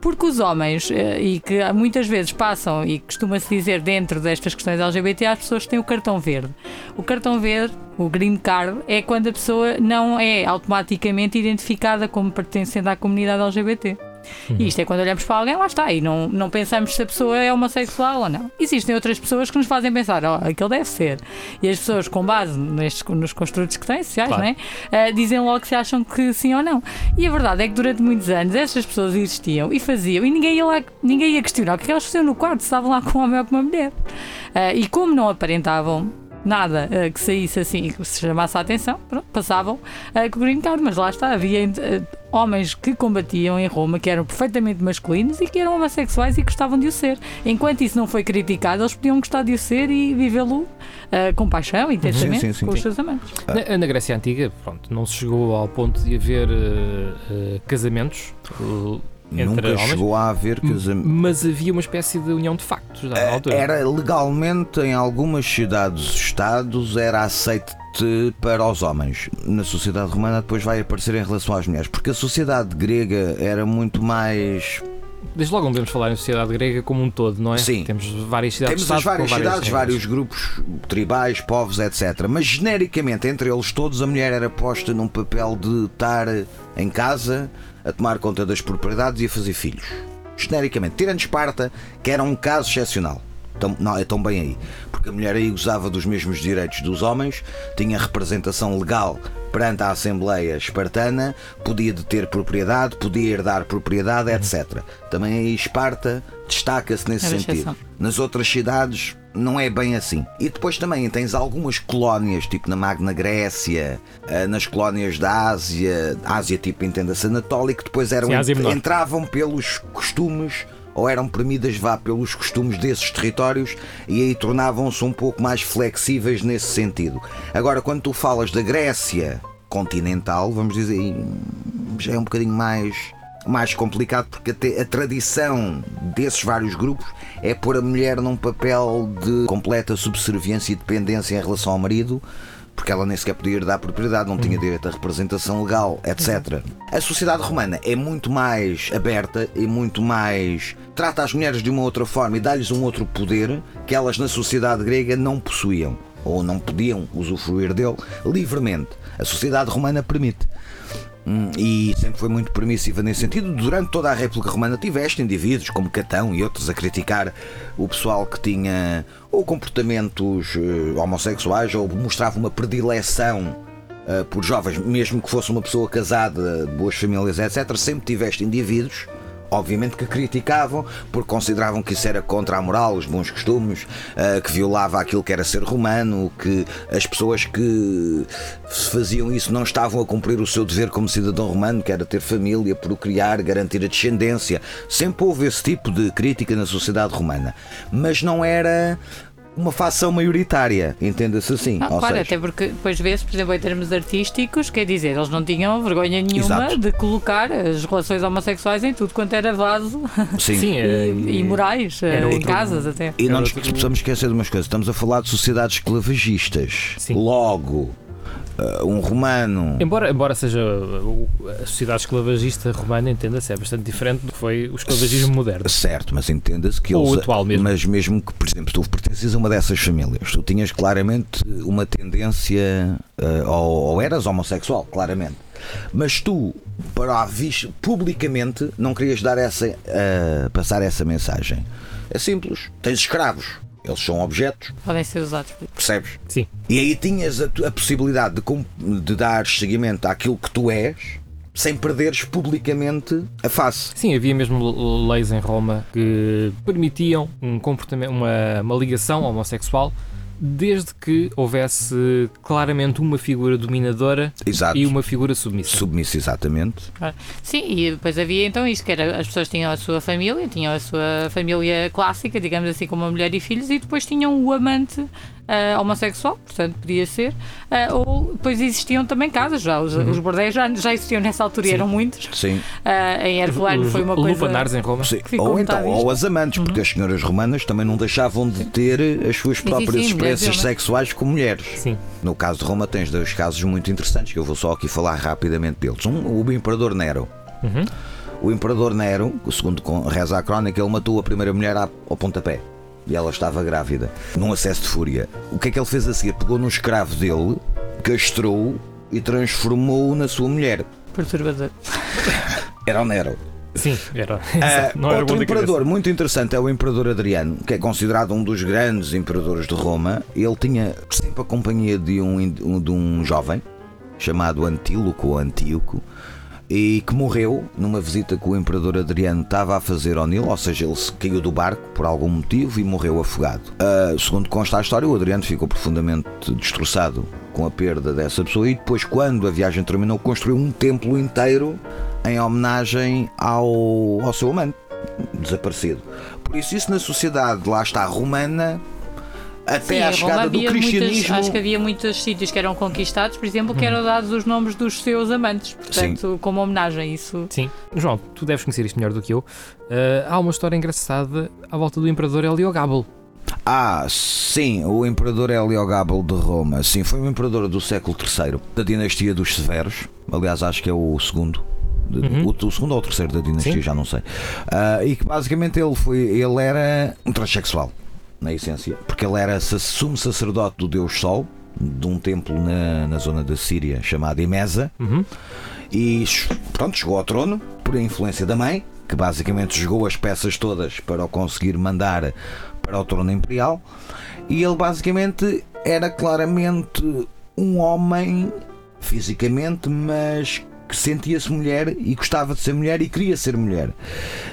Porque os homens, eh, e que muitas vezes passam, e costuma-se dizer dentro destas questões LGBT, as pessoas têm o cartão verde. O cartão verde, o green card, é quando a pessoa não é automaticamente identificada como pertencendo à comunidade LGBT. Uhum. E isto é quando olhamos para alguém, lá está, e não, não pensamos se a pessoa é homossexual ou não. Existem outras pessoas que nos fazem pensar, oh, aquele deve ser. E as pessoas, com base nestes, nos construtos que têm, sociais, claro. né, uh, dizem logo se acham que sim ou não. E a verdade é que durante muitos anos essas pessoas existiam e faziam, e ninguém ia, lá, ninguém ia questionar o que é elas faziam no quarto, se estavam lá com um homem ou com uma mulher. Uh, e como não aparentavam nada uh, que saísse assim que se chamasse a atenção, pronto, passavam uh, com o green card, mas lá está, havia uh, homens que combatiam em Roma que eram perfeitamente masculinos e que eram homossexuais e gostavam de o ser. Enquanto isso não foi criticado, eles podiam gostar de o ser e vivê-lo com paixão, intensamente, sim, sim, sim, com os seus amantes. Na, na, Grécia Antiga, pronto, não se chegou ao ponto de haver casamentos Nunca homens, chegou a haver casamento. Mas havia uma espécie de união de factos na eh, altura. Era legalmente em algumas cidades-estados era aceito para os homens. Na sociedade romana depois vai aparecer em relação às mulheres, porque a sociedade grega era muito mais Desde logo não podemos falar em sociedade grega como um todo, não é? Sim. Temos várias cidades Temos as várias cidades, vários grupos tribais, povos, etc. Mas genericamente, entre eles todos, a mulher era posta num papel de estar em casa, a tomar conta das propriedades e a fazer filhos. Genericamente, tirando Esparta, que era um caso excepcional. Então, não, é tão bem aí. Porque a mulher aí gozava dos mesmos direitos dos homens, tinha representação legal perante a Assembleia Espartana, podia deter propriedade, podia herdar propriedade, etc. Também aí Esparta destaca-se nesse Era sentido. exceção. Nas outras cidades não é bem assim. E depois também tens algumas colónias, tipo na Magna Grécia, eh, nas colónias da Ásia, Ásia tipo entenda-se Anatólica, que depois eram Sim, entravam pelos costumes ou eram permitidas vá pelos costumes desses territórios e aí tornavam-se um pouco mais flexíveis nesse sentido. Agora, quando tu falas da Grécia continental, vamos dizer, já é um bocadinho mais mais complicado porque até a tradição desses vários grupos é pôr a mulher num papel de completa subserviência e dependência em relação ao marido porque ela nem sequer podia herdar propriedade, não tinha direito à representação legal, etc. A sociedade romana é muito mais aberta e muito mais. trata as mulheres de uma outra forma e dá-lhes um outro poder que elas na sociedade grega não possuíam ou não podiam usufruir dele livremente. A sociedade romana permite. Hum, E sempre foi muito permissiva nesse sentido. Durante toda a República Romana tiveste indivíduos como Catão e outros a criticar o pessoal que tinha ou comportamentos eh, homossexuais ou mostrava uma predileção eh, por jovens, mesmo que fosse uma pessoa casada, de boas famílias, etc. Sempre tiveste indivíduos obviamente que criticavam porque consideravam que isso era contra a moral, os bons costumes, eh, que violava aquilo que era ser romano, que as pessoas que faziam isso não estavam a cumprir o seu dever como cidadão romano, que era ter família, procriar, garantir a descendência. Sempre houve esse tipo de crítica na sociedade romana, mas não era uma facção maioritária, entenda-se assim. Ah, Ou claro, seja, até porque depois vê-se, por exemplo, em termos artísticos, quer dizer, eles não tinham vergonha nenhuma Exato. de colocar as relações homossexuais em tudo quanto era vaso (laughs) sim. Sim, é, (laughs) e, e morais, era eh, em outro- casas até. E não nos outro- precisamos esquecer de umas coisas. Estamos a falar de sociedades esclavagistas. Sim. Logo, uh, um romano. Embora, embora seja o- a sociedade esclavagista romana, entenda-se, é bastante diferente do que foi o esclavagismo moderno. Certo, mas entenda-se que Ou eles. atual mesmo. Mas mesmo que, por exemplo, tu pertences a uma dessas famílias, tu tinhas claramente uma tendência. uh, ou, ou eras homossexual, claramente. Mas tu, para a vista, publicamente, não querias dar essa, uh, passar essa mensagem. É simples. Tens escravos. Eles são objetos, Podem ser usados. percebes? Sim. E aí tinhas a, a possibilidade de, de dar seguimento àquilo que tu és sem perderes publicamente a face. Sim, havia mesmo leis em Roma que permitiam um comportamento, uma, uma ligação homossexual desde que houvesse claramente uma figura dominadora Exato. e uma figura submissa. Submisso, exatamente. Sim, e depois havia então isto, que era as pessoas tinham a sua família, tinham a sua família clássica, digamos assim, como a mulher e filhos, e depois tinham o amante ah, homossexual, portanto podia ser, ah, ou depois existiam também casas, já os, os bordéis já, já existiam nessa altura e Sim. eram muitos. Sim. Ah, em Herculano foi uma coisa. lupanares em Roma. Ou então, ou as amantes, porque as senhoras romanas também não deixavam de ter as suas próprias experiências homens. sexuais com mulheres. Sim. No caso de Roma tens dois casos muito interessantes que eu vou só aqui falar rapidamente deles. Um, o imperador Nero. Uhum. O imperador Nero, segundo reza a crónica, ele matou a primeira mulher ao pontapé. E ela estava grávida, num acesso de fúria. O que é que ele fez a seguir? Pegou num escravo dele, castrou-o e transformou-o na sua mulher. Perturbador. (laughs) Era o Nero. Sim, era. Ah, não era outro imperador muito interessante é o imperador Adriano, que é considerado um dos grandes imperadores de Roma. Ele tinha sempre a companhia de um, de um jovem chamado Antíloco ou Antíoco e que morreu numa visita que o imperador Adriano estava a fazer ao Nilo, ou seja, ele caiu do barco por algum motivo e morreu afogado. Ah, segundo consta a história, o Adriano ficou profundamente destroçado com a perda dessa pessoa e depois, quando a viagem terminou, construiu um templo inteiro em homenagem ao, ao seu amante desaparecido. Por isso, isso na sociedade, lá está, romana, até Sim, à chegada do havia muitas, cristianismo. acho que havia muitos sítios que eram conquistados, por exemplo, que eram dados os nomes dos seus amantes, portanto, como homenagem. Isso Sim. João, tu deves conhecer isto melhor do que eu. Ah, há uma história engraçada à volta do imperador Heliogábal. Ah, sim, o imperador Heliogábal de Roma. Sim, foi um imperador do século III, da dinastia dos Severos. Aliás, acho que é o segundo Uhum. o, o segundo ou o terceiro da dinastia, Sim. já não sei. Ah, e que basicamente ele foi, ele era um transexual, na essência, porque ele era sumo sacerdote do Deus Sol, de um templo na, na zona da Síria chamado Emesa, Uhum. e pronto, chegou ao trono por influência da mãe, que basicamente jogou as peças todas para o conseguir mandar para o trono imperial. E ele basicamente era claramente um homem fisicamente, mas que sentia-se mulher e gostava de ser mulher e queria ser mulher.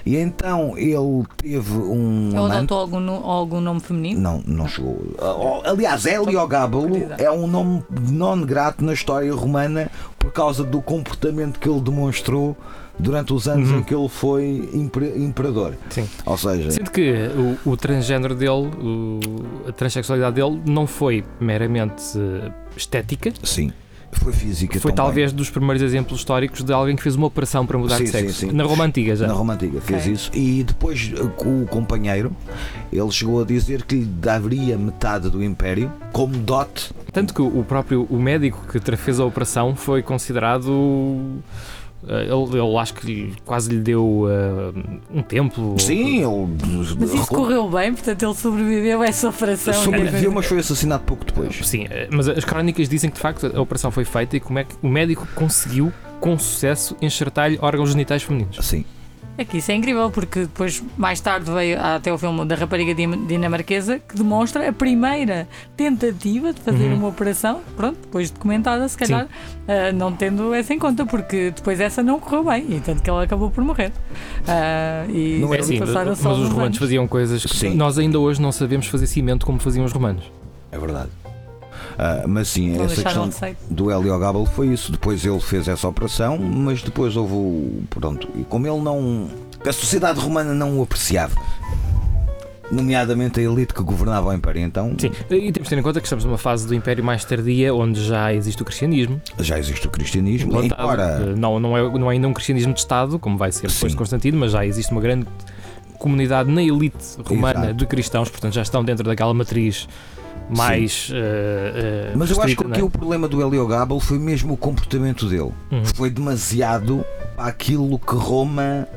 E então ele teve um Ele adotou algum, no- algum nome feminino? Não, não chegou. Ah, Aliás, Heliogábalo é um nome non grato na história romana por causa do comportamento que ele demonstrou durante os anos Uhum. em que ele foi imper- imperador. Sim. Ou seja, Sendo que o, o transgénero dele, o- a transexualidade dele, não foi meramente estética, sim, foi física. foi também. talvez dos primeiros exemplos históricos de alguém que fez uma operação para mudar Sim, de sim, sexo. sim. Na Roma Antiga já. Na Roma Antiga fez Ok. isso e depois eh, com o companheiro ele chegou a dizer que lhe daria metade do império como dote. Tanto que o próprio o médico que fez a operação foi considerado. Eh, Ele, ele acho que lhe- quase lhe deu eh, um templo. Sim, ele Mas isso correu bem, portanto ele sobreviveu a essa operação. sobreviveu, mas foi assassinado pouco depois. Sim, eh, mas as crónicas dizem que de facto a operação foi feita e como é que o médico conseguiu, com sucesso, enxertar-lhe órgãos genitais femininos. Sim. É que isso é incrível, porque depois, mais tarde, veio até o filme da rapariga din- dinamarquesa que demonstra a primeira tentativa de fazer Uhum. uma operação, pronto, depois documentada, se calhar, ah, não tendo essa em conta, porque depois essa não correu bem e tanto que ela acabou por morrer. Ah, e Não é assim, passaram mas só os romanos anos. faziam coisas que Sim. nós ainda hoje não sabemos fazer cimento como faziam os romanos. É verdade. Ah, mas sim, Não essa questão do Heliogábalo foi isso. Depois ele fez essa operação, mas depois houve o. Pronto, e como ele não. A sociedade romana não o apreciava. Nomeadamente a elite que governava o Império, então Sim, e temos de ter em conta que estamos numa fase do Império mais tardia, onde já existe o cristianismo. já existe o cristianismo. Embora. Eh, Não, não, é, não é ainda um cristianismo de Estado, como vai ser depois Sim. de Constantino, mas já existe uma grande comunidade na elite romana Exato. de cristãos, portanto já estão dentro daquela matriz mais. eh, eh, Mas eu acho que restrita, aqui o problema do Heliogábalo foi mesmo o comportamento dele. é? Uhum. Foi demasiado àquilo que Roma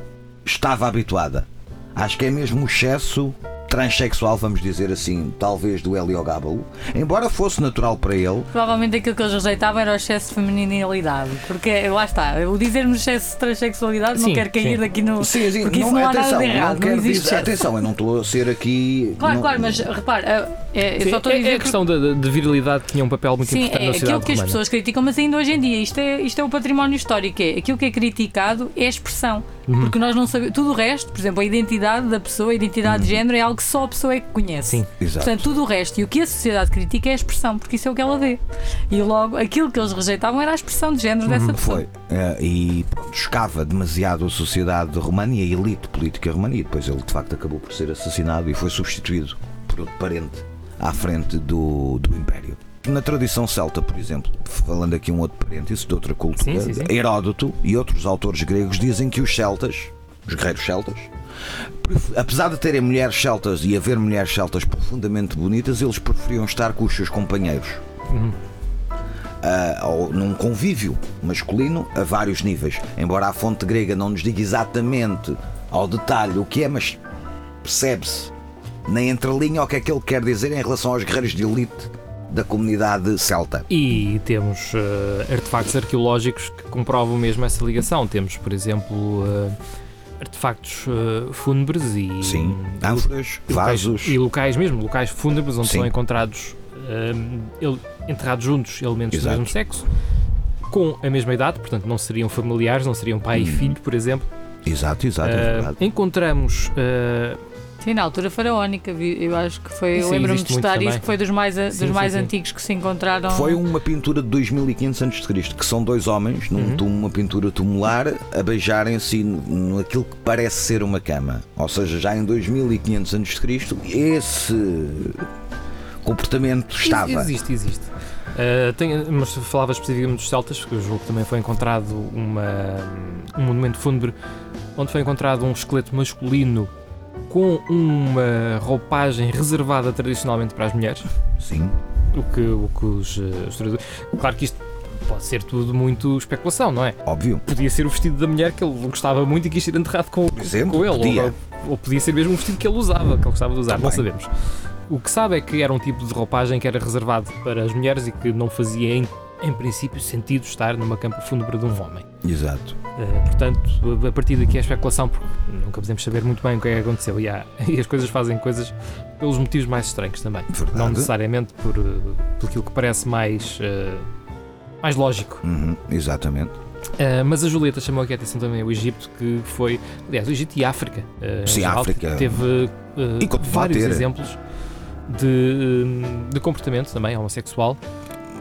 estava habituada. Acho que é mesmo o excesso transexual, vamos dizer assim, talvez do Heliogábalo. Embora fosse natural para ele, Provavelmente aquilo que eles rejeitavam era o excesso de feminilidade. Porque lá está, o dizermos excesso de transexualidade não Sim, quer cair sim. daqui no. Sim, sim, Porque isso não há nada de errado, não quero existe dizer- atenção, eu não estou a ser aqui. Claro, não- claro, mas repare, é, é, eu Sim, só estou a é- dizer. é a questão da de, virilidade que tinha um papel muito Sim, importante é na aquilo sociedade que as pessoas criticam, mas ainda hoje em dia isto é, isto é o património histórico. É, aquilo que é criticado é a expressão. Uhum. Porque nós não sabemos. Tudo o resto, por exemplo, a identidade da pessoa, a identidade de género, é algo que só a pessoa é que conhece. Sim. Exato. Portanto, tudo o resto e o que a sociedade critica é a expressão, porque isso é o que ela vê. E logo, aquilo que eles rejeitavam era a expressão de género dessa pessoa. Foi. Eh, e pronto, chocava demasiado a sociedade romana e a elite política romana. E depois ele, de facto, acabou por ser assassinado e foi substituído por outro parente à frente do, do Império. Na tradição celta, por exemplo, falando aqui um outro parêntese de outra cultura, Sim, sim. Heródoto e outros autores gregos dizem que os celtas, os guerreiros celtas, apesar de terem mulheres celtas e haver mulheres celtas profundamente bonitas, eles preferiam estar com os seus companheiros ah, ou num convívio masculino a vários níveis. Embora a fonte grega não nos diga exatamente ao detalhe o que é, mas percebe-se na entrelinha o que é que ele quer dizer em relação aos guerreiros de elite da comunidade celta. E temos eh, artefactos arqueológicos que comprovam mesmo essa ligação. Temos, por exemplo, eh, artefactos eh, fúnebres e, Sim, ânforas, vasos. e locais mesmo, locais fúnebres onde Sim. são encontrados ele- enterrados juntos elementos Exato. do mesmo sexo com a mesma idade, portanto não seriam familiares, não seriam pai e Hum. filho, por exemplo. Exato, exato, é verdade. encontramos Sim, na altura faraónica, eu acho que foi. Lembro-me de estudar isso, que foi dos mais, a- dos Sim, sim, mais sim. antigos que se encontraram. Foi uma pintura de 2500 a.C., que são dois homens, num Uhum. túmulo, uma pintura tumular, a beijarem-se naquilo que parece ser uma cama. Ou seja, já em 2500 a.C., esse comportamento estava. Existe, existe. Uh, tem- mas falava especificamente dos celtas, que eu julgo que também foi encontrado uma, um monumento fúnebre onde foi encontrado um esqueleto masculino com uma roupagem reservada tradicionalmente para as mulheres. Sim. O que, o que os uh, historiadores. Claro que isto pode ser tudo muito especulação, não é? Óbvio. Podia ser o vestido da mulher que ele gostava muito e quis ser enterrado com, exemplo, com ele. podia. Ou, ou podia ser mesmo um vestido que ele usava, que ele gostava de usar, não Também. sabemos. O que sabe é que era um tipo de roupagem que era reservado para as mulheres e que não fazia, em, em princípio, sentido estar numa campa fúnebre de um homem. Exato. Uh, portanto, a partir daqui é especulação, porque nunca podemos saber muito bem o que é que aconteceu. E, há- (laughs) e as coisas fazem coisas pelos motivos mais estranhos também. Verdade. Não necessariamente por, uh, por aquilo que parece mais, uh, mais lógico. Uhum, exatamente. Uh, mas a Julieta chamou aqui a atenção também ao Egito, que foi, aliás, o Egito e a África. uh, Sim, geral, África. Teve a vários ter. exemplos de, de comportamento também homossexual.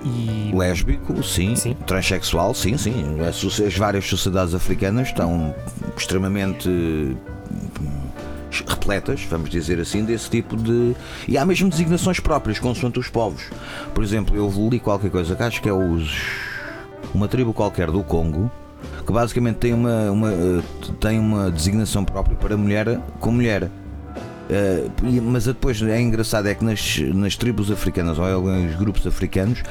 E Lésbico, sim. Sim. Transexual, sim, sim. As várias sociedades africanas estão extremamente hum, repletas, vamos dizer assim, desse tipo de. E há mesmo designações próprias, consoante os povos. Por exemplo, eu li qualquer coisa que acho que é os. uma tribo qualquer do Congo. Que basicamente tem uma, uma, eh, tem uma designação própria para mulher com mulher. Eh, mas depois é engraçado é que nas, nas tribos africanas ou em alguns grupos africanos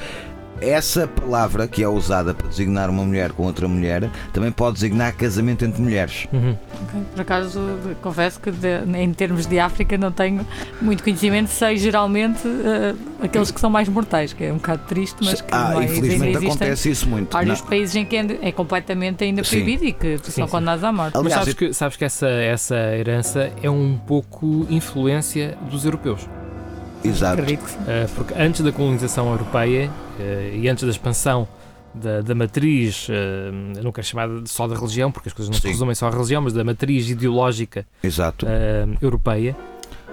essa palavra que é usada para designar uma mulher com outra mulher também pode designar casamento entre mulheres. Uhum. Por acaso, confesso que de- em termos de África não tenho muito conhecimento, sei geralmente eh, aqueles que são mais mortais, que é um bocado triste, mas que ah, mais, infelizmente acontece isso muito. vários Não. países em que ainda é completamente ainda Sim. proibido e que Sim, são sim. condenados à morte. Mas Aliás, sabes que, sabes que essa, essa herança é um pouco influência dos europeus. Exato. Acredito que sim. Uh, porque antes da colonização europeia uh, e antes da expansão da, da matriz, uh, eu não quero chamar de- só da religião, porque as coisas não se Sim. resumem só à religião, mas da matriz ideológica Exato. europeia.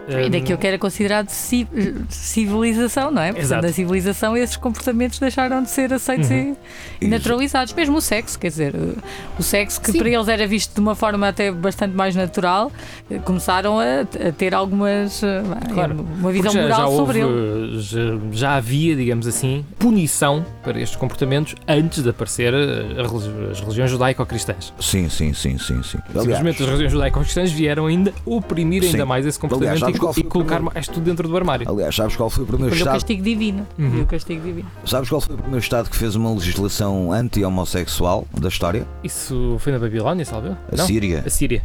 E um, daquilo que era considerado ci- civilização, não é? Portanto, Exato. na civilização esses comportamentos deixaram de ser aceitos Uhum. e, naturalizados. Mesmo o sexo, quer dizer, eh, o sexo que Sim. para eles era visto de uma forma até bastante mais natural, eh, começaram a, a ter algumas. eh, Claro. uma visão já, moral já sobre houve, ele. Já, já havia, digamos assim, punição para estes comportamentos antes de aparecer religi- as religiões judaico-cristãs. Sim, sim, sim, sim, sim. Simplesmente as religiões judaico-cristãs vieram ainda oprimir ainda Sim. mais esse comportamento Aliás, sabes e, qual foi e o colocar primeiro- mais tudo dentro do armário. aliás, sabes qual foi o primeiro Foi o Estado? castigo divino. Uhum. O castigo divino. Sabes qual foi o primeiro Estado que fez uma legislação anti-homossexual da história? Isso foi na Babilónia, salve? A Não? Síria. A Síria.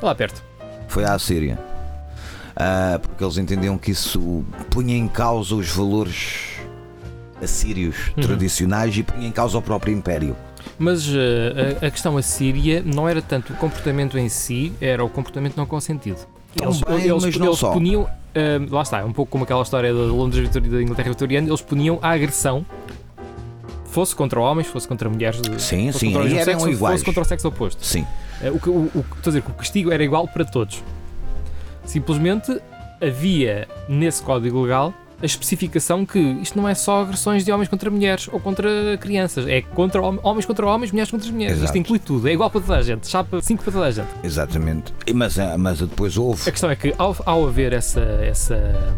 Lá perto. Foi à Síria. Ah, porque eles entendiam que isso punha em causa os valores assírios Uhum. tradicionais e punha em causa o próprio império. Mas eh, a, a questão assíria não era tanto o comportamento em si, era o comportamento não consentido. Eles, Também, eles, mas eles puniam, eh, lá está, é um pouco como aquela história da Londres da Inglaterra vitoriana, eles puniam a agressão, fosse contra homens, fosse contra mulheres, Sim, fosse sim, contra eram sexo, iguais. fosse contra o sexo oposto. Sim, Eh, O, que- o, o, estou a dizer que o castigo era igual para todos. Simplesmente havia nesse código legal a especificação que isto não é só agressões de homens contra mulheres ou contra crianças, é contra hom- homens contra homens, mulheres contra mulheres. Exato. Isto inclui tudo, é igual para toda a gente, chapa 5 para toda a gente. exatamente. E- Mas, ah, mas depois houve A questão é que ao, ao haver essa. essa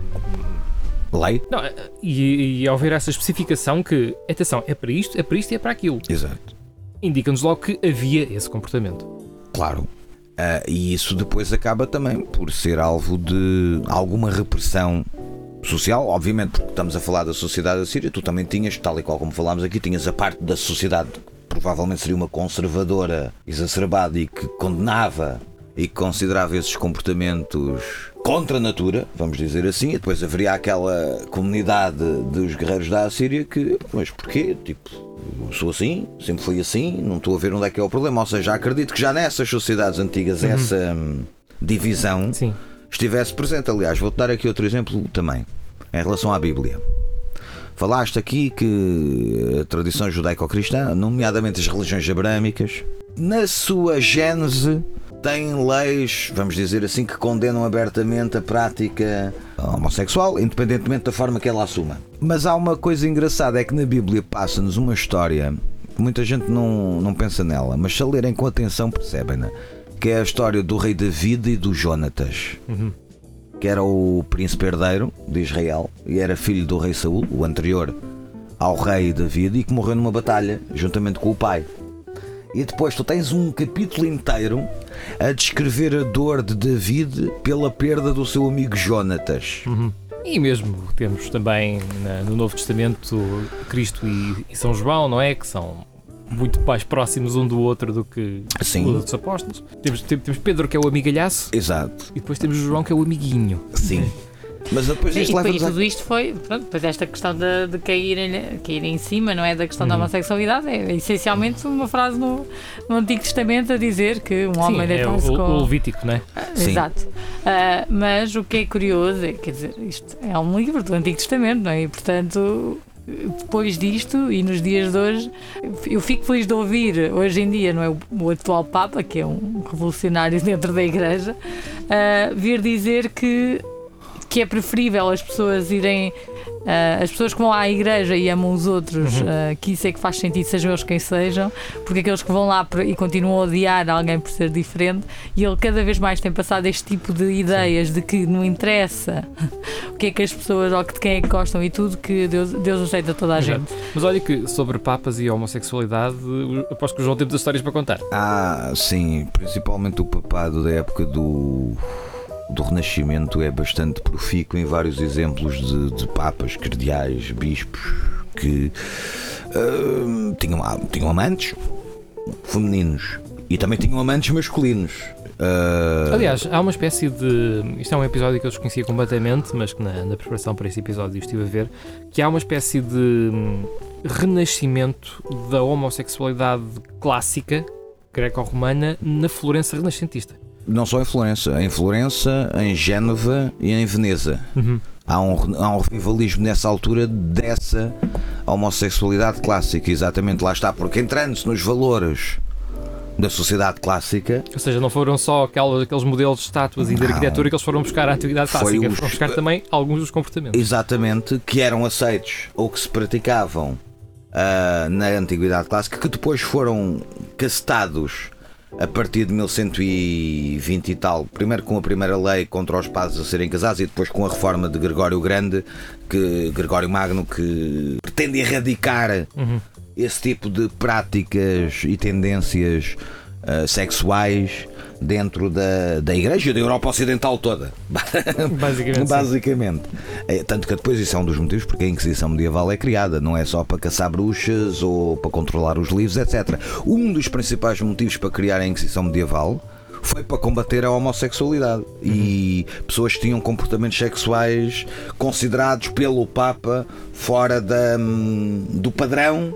lei. não, eh, e, e ao haver essa especificação que, atenção, é para isto, é para isto e é para aquilo, Exato. indica-nos logo que havia esse comportamento. Claro. Ah, e isso depois acaba também por ser alvo de alguma repressão social, obviamente, porque estamos a falar da sociedade da Síria, tu também tinhas, tal e qual como falámos aqui, tinhas a parte da sociedade que provavelmente seria uma conservadora exacerbada e que condenava e que considerava esses comportamentos contra a natura, vamos dizer assim, e depois haveria aquela comunidade dos guerreiros da Assíria que, mas porquê? Tipo, sou assim, sempre fui assim, não estou a ver onde é que é o problema. Ou seja, acredito que já nessas sociedades antigas essa hum, divisão Sim. Estivesse presente. Aliás, vou-te dar aqui outro exemplo também, em relação à Bíblia. Falaste aqui que a tradição judaico-cristã, nomeadamente as religiões abrâmicas, na sua gênese têm leis, vamos dizer assim, que condenam abertamente a prática homossexual, independentemente da forma que ela assuma. Mas há uma coisa engraçada, é que na Bíblia passa-nos uma história, que muita gente não, não pensa nela, mas se a lerem com atenção percebem-na, que é a história do rei David e do Jonatas Uhum. que era o príncipe herdeiro de Israel e era filho do rei Saul, o anterior ao rei David, e que morreu numa batalha juntamente com o pai. E depois tu tens um capítulo inteiro a descrever a dor de David pela perda do seu amigo Jonatas. E mesmo temos também no Novo Testamento Cristo e, e São João, não é? Que são muito mais próximos um do outro do que Sim. os outros apóstolos. Temos, tem- temos Pedro, que é o amigalhaço, Exato. e depois temos João, que é o amiguinho. Sim. Mas depois isto e, e tudo isto foi, pronto, depois esta questão de, de cair, em, cair em cima, não é? Da questão da Uhum. homossexualidade, é essencialmente uma frase no, no Antigo Testamento a dizer que um Sim, homem é o, deita-se o- com. o Levítico, não é? Sim. Exato. Ah, mas o que é curioso é, quer dizer, isto é um livro do Antigo Testamento, não é? E portanto, depois disto e nos dias de hoje, eu fico feliz de ouvir hoje em dia, não é? O, atual Papa, que é um revolucionário (laughs) dentro da Igreja, ah, vir dizer que, que é preferível as pessoas irem. ah, as pessoas que vão à igreja e amam os outros, Uhum. ah, que isso é que faz sentido, sejam eles quem sejam, porque aqueles que vão lá e continuam a odiar alguém por ser diferente, e ele cada vez mais tem passado este tipo de ideias de que não interessa (laughs) o que é que as pessoas ou que de quem é que gostam e tudo, que Deus, Deus aceita toda a Exato. gente. Mas olha que sobre papas e homossexualidade, aposto que o João temos as histórias para contar. Ah, sim, principalmente o papado da época do, do Renascimento é bastante profícuo em vários exemplos de, de papas, cardeais, bispos que ah, tinham, ah, tinham amantes femininos e também tinham amantes masculinos. Ah, Aliás, há uma espécie de. Isto é um episódio que eu desconhecia completamente, mas que na, na preparação para esse episódio estive a ver. Que há uma espécie de hum, renascimento da homossexualidade clássica greco-romana na Florença renascentista. Não só em Florença, em Florença, em Génova e em Veneza. Há um, há um revivalismo nessa altura dessa homossexualidade clássica, exatamente lá está, porque entrando-se nos valores da sociedade clássica, Ou seja, não foram só aquelas, aqueles modelos de estátuas e de arquitetura que eles foram buscar à antiguidade Foi clássica, os- foram buscar também alguns dos comportamentos. exatamente, que eram aceitos ou que se praticavam ah, na antiguidade clássica, que depois foram cacetados a partir de 1120 e tal, primeiro com a primeira lei contra os padres a serem casados e depois com a reforma de Gregório Grande, que Gregório Magno que pretende erradicar Uhum. esse tipo de práticas e tendências ah, sexuais dentro da, da Igreja da Europa Ocidental toda. (laughs) Basicamente. Basicamente. É, tanto que depois isso é um dos motivos porque a Inquisição medieval é criada, não é só para caçar bruxas ou para controlar os livros, etc. Um dos principais motivos para criar a Inquisição medieval foi para combater a homossexualidade e pessoas que tinham comportamentos sexuais considerados pelo Papa fora da, hum, do padrão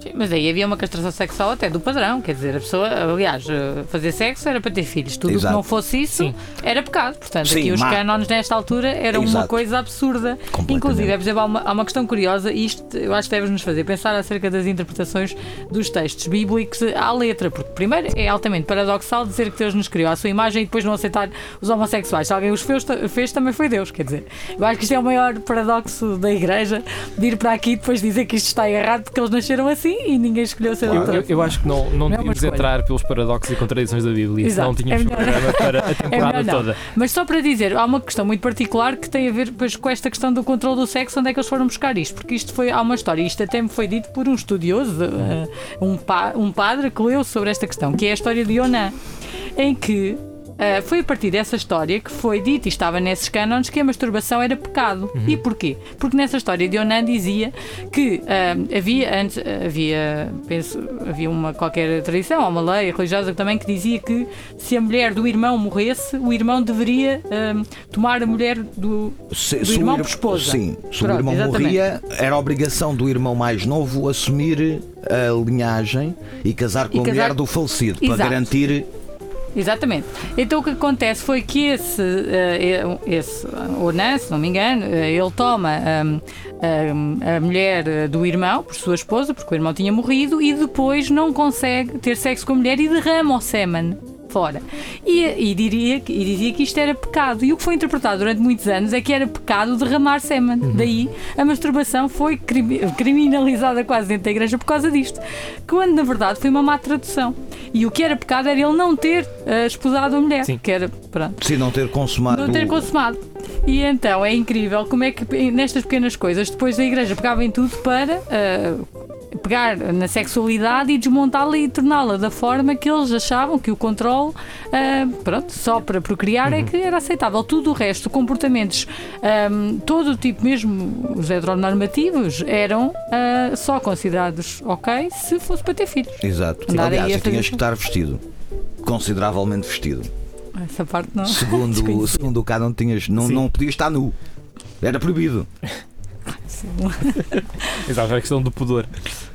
Sim, mas aí havia uma castração sexual até do padrão, quer dizer, a pessoa, aliás, eh, fazer sexo era para ter filhos, tudo o que Exato. não fosse isso Sim. era pecado. Portanto, Sim, aqui os má. cânones nesta altura eram uma Exato. coisa absurda. Inclusive, por exemplo, há uma, há uma questão curiosa, e isto eu acho que deve nos fazer pensar acerca das interpretações dos textos bíblicos à letra, porque primeiro é altamente paradoxal dizer que Deus nos criou à sua imagem e depois não aceitar os homossexuais. Se alguém os fez, fez também foi Deus, quer dizer. Eu acho que isto é o maior paradoxo da igreja de ir para aqui e depois dizer que isto está errado porque eles nasceram assim e ninguém escolheu ser de Eu, eu- eu acho que não, não Não é devíamos escolha. entrar pelos paradoxos e contradições da Bíblia, Exato. tínhamos É melhor- programa para (laughs) a É temporada não. toda. Mas só para dizer, há uma questão muito particular que tem a ver depois com esta questão do controle do sexo, onde é que eles foram buscar isto? Porque isto foi, há uma história, isto até me foi dito por um estudioso, eh, um, pa- um padre que leu sobre esta questão, que é a história de Onan, em que eh, foi a partir dessa história que foi dito e estava nesses cânones que a masturbação era pecado. E porquê? Porque nessa história de Onan dizia que eh, havia antes havia penso havia uma qualquer tradição ou uma lei religiosa também que dizia que se a mulher do irmão morresse o irmão deveria eh, tomar a mulher do Se, Do irmão ir- por esposa. Sim, se Pronto, o irmão exatamente. morria, era obrigação do irmão mais novo assumir a linhagem e casar com E a casar- mulher do falecido para Exato. garantir. Exatamente. Então o que acontece foi que esse, eh, esse Onan, se não me engano, eh, ele toma hum, hum, a mulher eh, do irmão, por sua esposa, porque o irmão tinha morrido, e depois não consegue ter sexo com a mulher e derrama o sêmen fora. E, e, diria, que- e dizia que isto era pecado. E o que foi interpretado durante muitos anos é que era pecado derramar sêmen. Daí a masturbação foi crimi- criminalizada quase dentro da igreja por causa disto. Quando na verdade foi uma má tradução. E o que era pecado era ele não ter eh, esposado a mulher. Sim. Que era, pronto, Se não ter consumado. não ter consumado. E então é incrível como é que nestas pequenas coisas depois a igreja pegava em tudo para. eh, pegar na sexualidade e desmontá-la e torná-la da forma que eles achavam que o controle, uh, pronto, só para procriar é que era aceitável. Tudo o resto, comportamentos, um, todo o tipo, mesmo os heteronormativos, eram uh, só considerados ok se fosse para ter filhos. Exato. Andar Aliás, tinhas que estar vestido. Consideravelmente vestido. Essa parte não. Segundo, (laughs) segundo o não tinhas, não, Sim. não podias estar nu. Era proibido. (laughs) (laughs) Exato, a questão do pudor.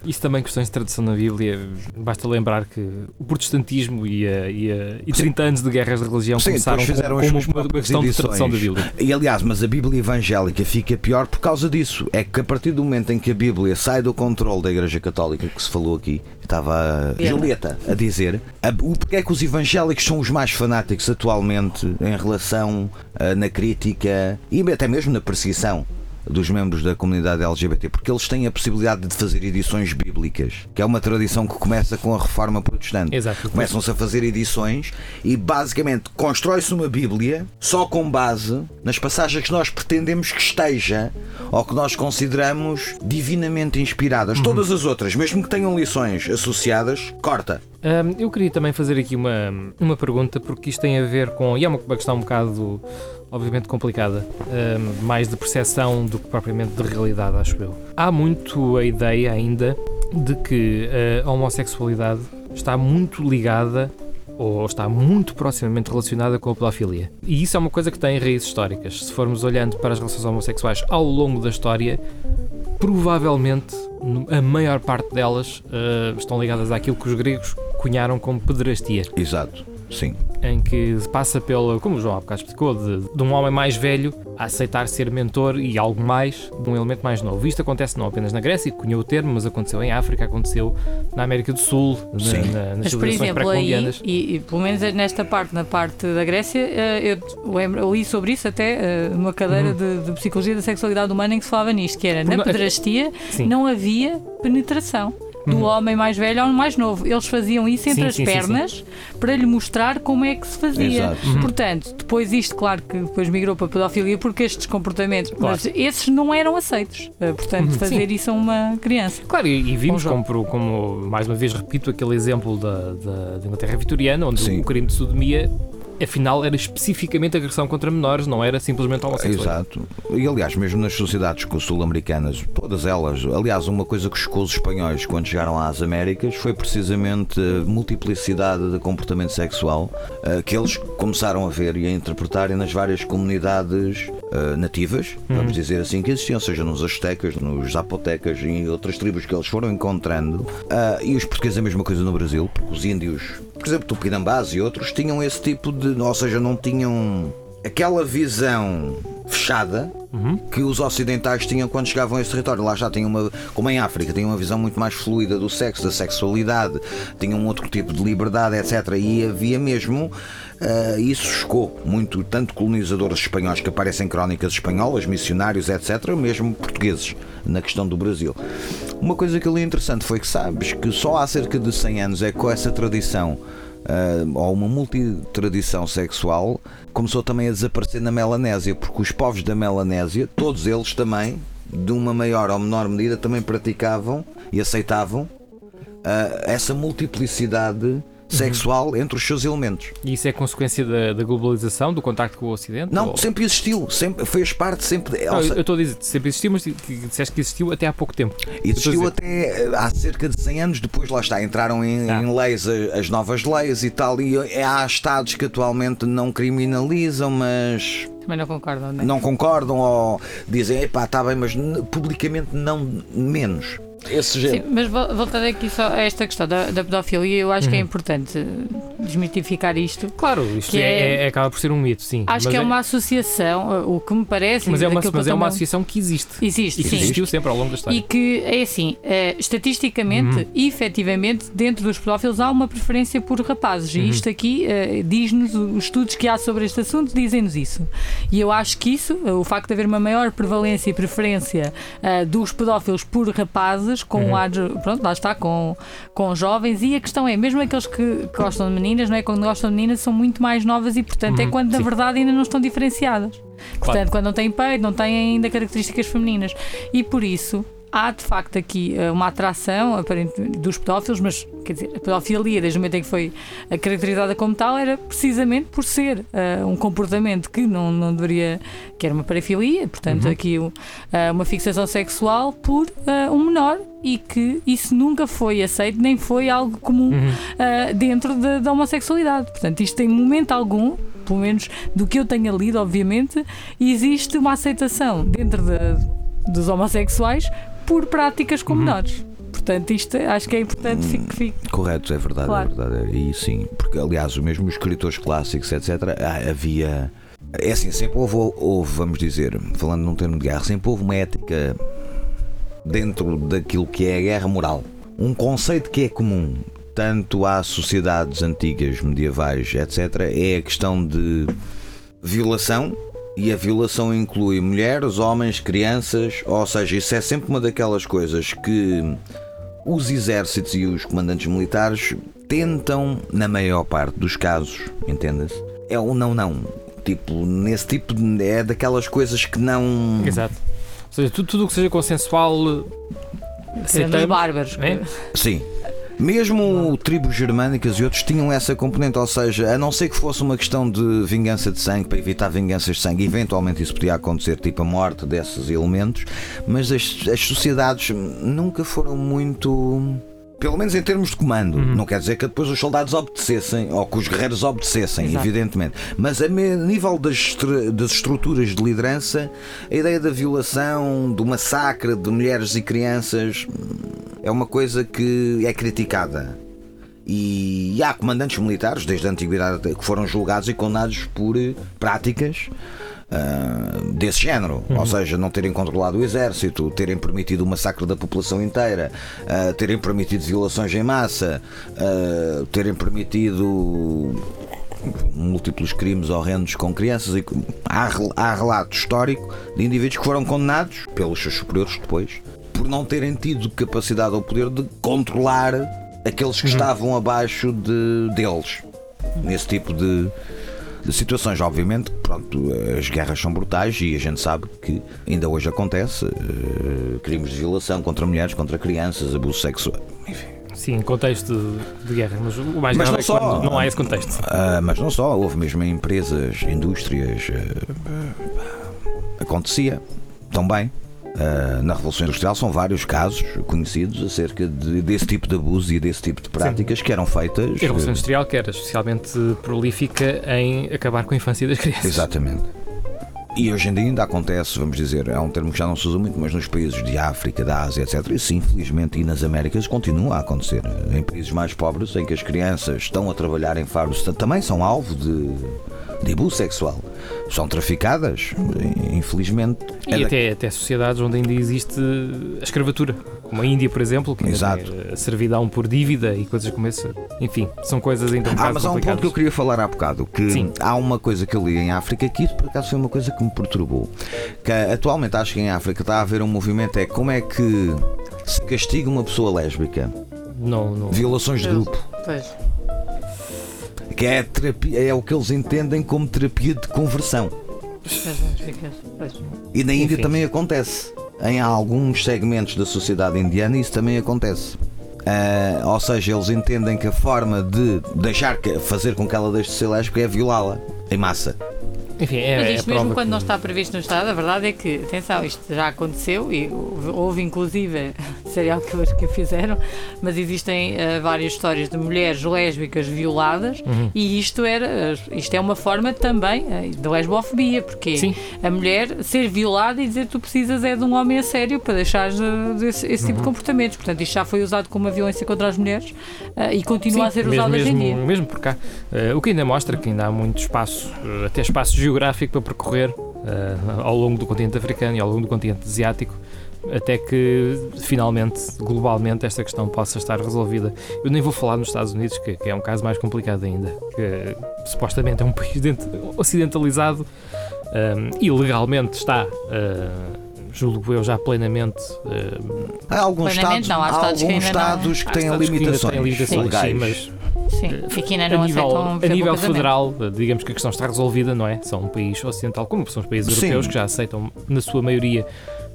Isso também questões de tradução na Bíblia. Basta lembrar que o protestantismo e, a, e, a, e 30 anos de guerras de religião Sim, começaram fizeram como, as como uma, questão de edições. tradução da Bíblia. E aliás, mas a Bíblia evangélica fica pior por causa disso. É que a partir do momento em que a Bíblia sai do controle da Igreja Católica, que se falou aqui, estava a. Julieta a dizer, a, o porque é que os evangélicos são os mais fanáticos atualmente em relação ah, na crítica e até mesmo na perseguição dos membros da comunidade LGBT, porque eles têm a possibilidade de fazer edições bíblicas, que é uma tradição que começa com a reforma protestante. Começam-se a fazer edições e basicamente constrói-se uma Bíblia só com base nas passagens que nós pretendemos que esteja ou que nós consideramos divinamente inspiradas. Todas as outras, mesmo que tenham lições associadas, corta. Hum, eu queria também fazer aqui uma, uma pergunta, porque isto tem a ver com. E é uma, questão um bocado, obviamente, complicada, hum, mais de percepção do que propriamente de realidade, acho eu. Há muito a ideia ainda de que a homossexualidade está muito ligada ou está muito proximamente relacionada com a pedofilia. E isso é uma coisa que tem raízes históricas. Se formos olhando para as relações homossexuais ao longo da história, provavelmente a maior parte delas eh, estão ligadas àquilo que os gregos cunharam como pederastia, Exato, sim. em que se passa pelo, como o João há bocado explicou, de, de um homem mais velho a aceitar ser mentor e algo mais de um elemento mais novo. Isto acontece não apenas na Grécia, que cunhou o termo, mas aconteceu em África, aconteceu na América do Sul, na- Sim. na- nas Mas, por exemplo, aí, e, e pelo menos nesta parte, na parte da Grécia, eh, eu, lembro, eu li sobre isso até eh, numa cadeira Uhum. de, de Psicologia da Sexualidade Humana em que se falava nisto, que era na pedrastia Sim. não havia penetração. Do Uhum. homem mais velho ao mais novo. Eles faziam isso entre Sim, as sim, sim, pernas para lhe mostrar como é que se fazia. Exato. Uhum. Portanto, depois isto, claro que depois migrou para a pedofilia porque estes comportamentos, Claro. mas esses não eram aceitos. Eh, Portanto, Uhum. fazer Sim. isso a uma criança. Claro, e, e vimos como, como, mais uma vez repito, aquele exemplo da, da, da Inglaterra vitoriana, onde Sim. o crime de sodomia, afinal, era especificamente agressão contra menores, não era simplesmente homossexualidade. Exato. E aliás, mesmo nas sociedades sul-americanas, todas elas, aliás, uma coisa que chocou os espanhóis quando chegaram às Américas foi precisamente a multiplicidade de comportamento sexual eh, que eles começaram a ver e a interpretarem nas várias comunidades eh, nativas, vamos dizer assim, que existiam, seja nos aztecas, nos zapotecas e em outras tribos que eles foram encontrando. Ah, e os portugueses a mesma coisa no Brasil, porque os índios, por exemplo, Tupinambás e outros, tinham esse tipo de. ou seja, não tinham aquela visão fechada que os ocidentais tinham quando chegavam a esse território. Lá já tinham uma, como em África, tinham uma visão muito mais fluida do sexo, da sexualidade, tinham um outro tipo de liberdade, etc. E havia mesmo. ah, isso chocou muito, tanto colonizadores espanhóis que aparecem em crónicas espanholas, missionários, etc., mesmo portugueses, na questão do Brasil. Uma coisa que ali é interessante foi que sabes que só há cerca de 100 anos é que essa tradição ah, ou uma multitradição sexual começou também a desaparecer na Melanésia, porque os povos da Melanésia, todos eles também, de uma maior ou menor medida, também praticavam e aceitavam ah, essa multiplicidade sexual entre os seus elementos. E isso é consequência da, da globalização, do contacto com o Ocidente? Não, Ou- sempre existiu, sempre fez parte sempre. de- Não, eu seja, eu estou a dizer, sempre existiu, mas disseste que existiu até há pouco tempo. Existiu até eh, há cerca de 100 anos, depois lá está, entraram em, Ah. em leis a- as novas leis e tal, e eh, há estados que atualmente não criminalizam, mas Também não concordam, não é? não concordam ou dizem, epá, está bem, mas publicamente não menos. Esse Sim, género. mas vol- voltando aqui só a esta questão da, da pedofilia, eu acho que é importante eh, desmitificar isto. Claro, isto Que é, é- é- acaba por ser um mito, sim. Acho mas que é uma associação, o que me parece. Mas é uma, mas é uma associação que existe. Existe, E que sim. existiu sempre ao longo da história. E que é assim, eh, estatisticamente Uhum. e efetivamente, dentro dos pedófilos há uma preferência por rapazes. Uhum. E isto aqui eh, diz-nos, os estudos que há sobre este assunto dizem-nos isso. E eu acho que isso, eh, o facto de haver uma maior prevalência e preferência dos pedófilos por rapazes, com Uhum. um ar, pronto, lá está, com, com jovens, e a questão é, mesmo aqueles que gostam de meninas, não é? Quando gostam de meninas são muito mais novas e, portanto, é Uhum, quando na sim. verdade ainda não estão diferenciadas. Portanto, quando não têm peito, não têm ainda características femininas. E por isso, há de facto aqui uh, uma atração aparente, dos pedófilos, mas quer dizer, a pedofilia, desde o momento em que foi caracterizada como tal, era precisamente por ser uh, um comportamento que não, não deveria, que era uma parafilia, portanto, uhum. aqui uh, uma fixação sexual por um menor e que isso nunca foi aceito, nem foi algo comum uhum. dentro da, da homossexualidade. Portanto, isto em momento algum pelo menos do que eu tenha lido, obviamente, existe uma aceitação dentro de, dos homossexuais por práticas com uhum. menores. Portanto, isto acho que é importante hum, que fique. Correto, é verdade, é claro. é verdade. E sim, porque aliás, mesmo os escritores clássicos, etc., havia. É assim, sempre houve, houve, vamos dizer, falando num termo de guerra, sempre houve uma ética dentro daquilo que é a guerra moral. Um conceito que é comum tanto às sociedades antigas, medievais, etc., é a questão de violação. E a violação inclui mulheres, homens, crianças, ou seja, isso é sempre uma daquelas coisas que os exércitos e os comandantes militares tentam, na maior parte dos casos, entenda-se, é o não, não. Tipo, nesse tipo de, é daquelas coisas que não. Exato. Ou seja, tudo o que seja consensual. Sendo bárbaros. É? Sim. Mesmo tribos germânicas e outros tinham essa componente, ou seja, a não ser que fosse uma questão de vingança de sangue, para evitar vinganças de sangue, eventualmente isso podia acontecer, tipo a morte desses elementos, mas as, as sociedades nunca foram muito pelo menos em termos de comando. Uhum. Não quer dizer que depois os soldados obedecessem ou que os guerreiros obedecessem, Exato. evidentemente. Mas a nível das, das estruturas de liderança, a ideia da violação, do massacre de mulheres e crianças é uma coisa que é criticada. E há comandantes militares, desde a antiguidade, que foram julgados e condenados por práticas uh, desse género, uhum. ou seja, não terem controlado o exército, terem permitido o massacre da população inteira, uh, terem permitido violações em massa, uh, terem permitido múltiplos crimes horrendos com crianças e há, há relato histórico de indivíduos que foram condenados pelos seus superiores depois por não terem tido capacidade ou poder de controlar aqueles que uhum. estavam abaixo de, deles nesse tipo de, de situações. Obviamente, pronto, as guerras são brutais e a gente sabe que ainda hoje acontece uh, crimes de violação contra mulheres, contra crianças, abuso sexual, enfim. Sim, contexto de guerra, mas o mais mas não, é só, não há esse contexto. Uh, mas não só, houve mesmo em empresas, indústrias, uh, acontecia também. Uh, na Revolução Industrial são vários casos conhecidos acerca de, desse tipo de abuso e desse tipo de práticas Sim. que eram feitas. a Revolução Industrial que era especialmente prolífica em acabar com a infância das crianças. Exatamente. E hoje em dia ainda acontece, vamos dizer, é um termo que já não se usa muito, mas nos países de África, da Ásia, etc. E sim, felizmente, e nas Américas continua a acontecer. Em países mais pobres, em que as crianças estão a trabalhar em fábricas, também são alvo de de abuso sexual. São traficadas, infelizmente. E é até, da... até sociedades onde ainda existe a escravatura, como a Índia, por exemplo, que Exato. a servidão por dívida e coisas como essa. Enfim, são coisas ainda um Ah, mas há um ponto que eu queria falar há bocado, que Sim. há uma coisa que eu li em África que isso por acaso foi uma coisa que me perturbou. Que atualmente acho que em África está a haver um movimento, é como é que se castiga uma pessoa lésbica. Não, não. Violações de grupo. Pois que é, terapia, é o que eles entendem como terapia de conversão. E na Índia também acontece. Em alguns segmentos da sociedade indiana isso também acontece. Uh, ou seja, eles entendem que a forma de deixar fazer com que ela deixe de ser lésbica é violá-la em massa. Enfim, é, Mas isto é mesmo quando que... não está previsto no Estado, a verdade é que, atenção, isto já aconteceu e houve inclusive (laughs) serial killers que o fizeram, mas existem uh, várias histórias de mulheres lésbicas violadas uhum. e isto, era, isto é uma forma também uh, de lesbofobia, porque Sim. a mulher ser violada e dizer que tu precisas é de um homem a sério para deixar esse, esse tipo uhum. de comportamentos. Portanto, isto já foi usado como uma violência contra as mulheres uh, e continua Sim, a ser usado mesmo, hoje em dia. Mesmo por cá. o que ainda mostra que ainda há muito espaço, até espaço geográfico para percorrer uh, ao longo do continente africano e ao longo do continente asiático até que finalmente, globalmente, esta questão possa estar resolvida. Eu nem vou falar nos Estados Unidos, que, que é um caso mais complicado ainda, que supostamente é um (laughs) país ocidentalizado um, eh, e legalmente está. Uh, julgo eu já plenamente. Uh, há alguns plenamente, estados, não, há estados há alguns que, estados que têm limitações, que têm limitações legais. Sim, mas Sim, aqui ainda não a nível, a nível federal, digamos que a questão está resolvida, não é? São um país ocidental, como são os países europeus, Sim. que já aceitam, na sua maioria,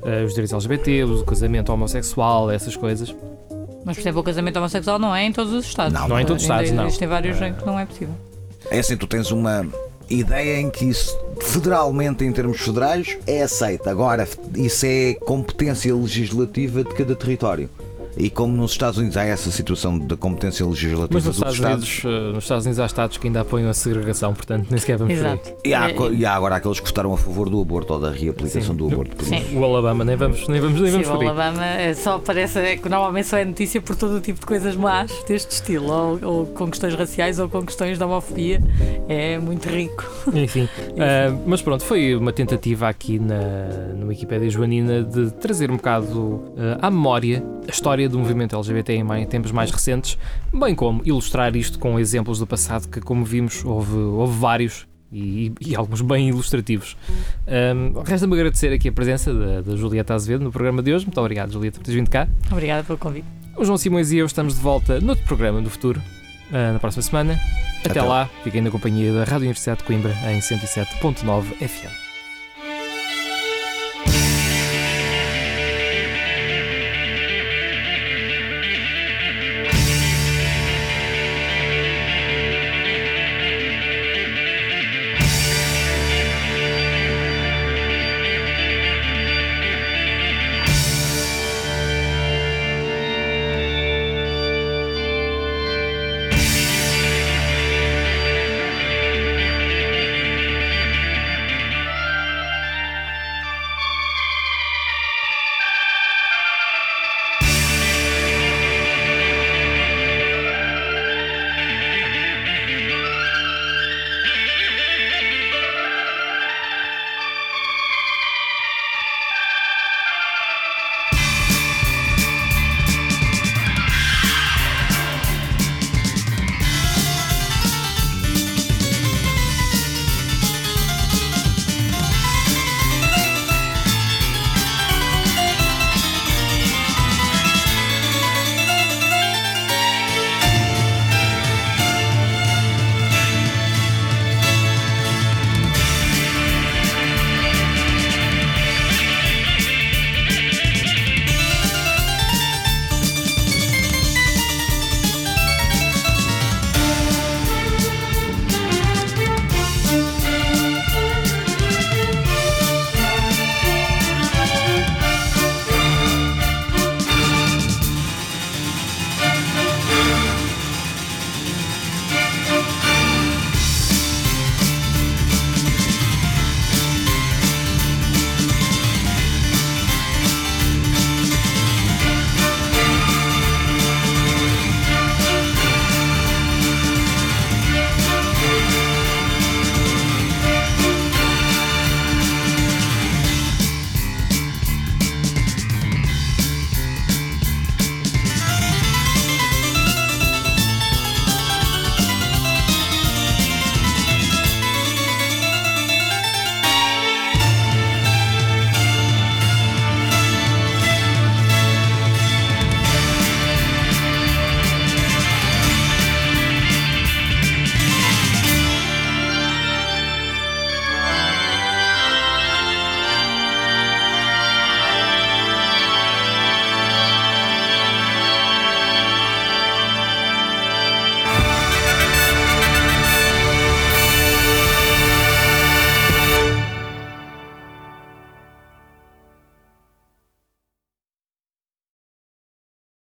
uh, os direitos LGBT, o casamento homossexual, essas coisas. Mas, por exemplo, o casamento homossexual não é em todos os Estados. Não, Não é em todos os Ainda Estados, não. Existem vários em que não é possível. É assim, tu tens uma ideia em que isso, federalmente, em termos federais, é aceito. Agora, isso é competência legislativa de cada território. E como nos Estados Unidos há essa situação da competência legislativa Mas nos dos Estados, Estados. Unidos, uh, nos Estados Unidos há Estados que ainda apoiam a segregação, portanto nem sequer vamos. Exato. E há, e há agora aqueles que votaram a favor do aborto ou da reaplicação Sim. do aborto. por Sim. O Alabama, nem vamos, nem vamos, nem Sim, vamos o. Alabama é só parece é que normalmente só é notícia por todo o tipo de coisas más deste estilo, ou, ou com questões raciais ou com questões de homofobia. É muito rico. Enfim, uh, (laughs) mas pronto, foi uma tentativa aqui na, na Wikipédia Joanina de trazer um bocado uh, à memória a história do movimento LGBT em tempos mais recentes, bem como ilustrar isto com exemplos do passado que, como vimos, houve, houve vários e, e alguns bem ilustrativos. Um, Resta-me agradecer aqui a presença da, da Julieta Azevedo no programa de hoje. Muito obrigado, Julieta, por teres vindo cá. Obrigada pelo convite. O João Simões e eu estamos de volta noutro programa do futuro, uh, na próxima semana. Até, Até lá. lá, fiquem na companhia da Rádio Universidade de Coimbra em 107.9 FM.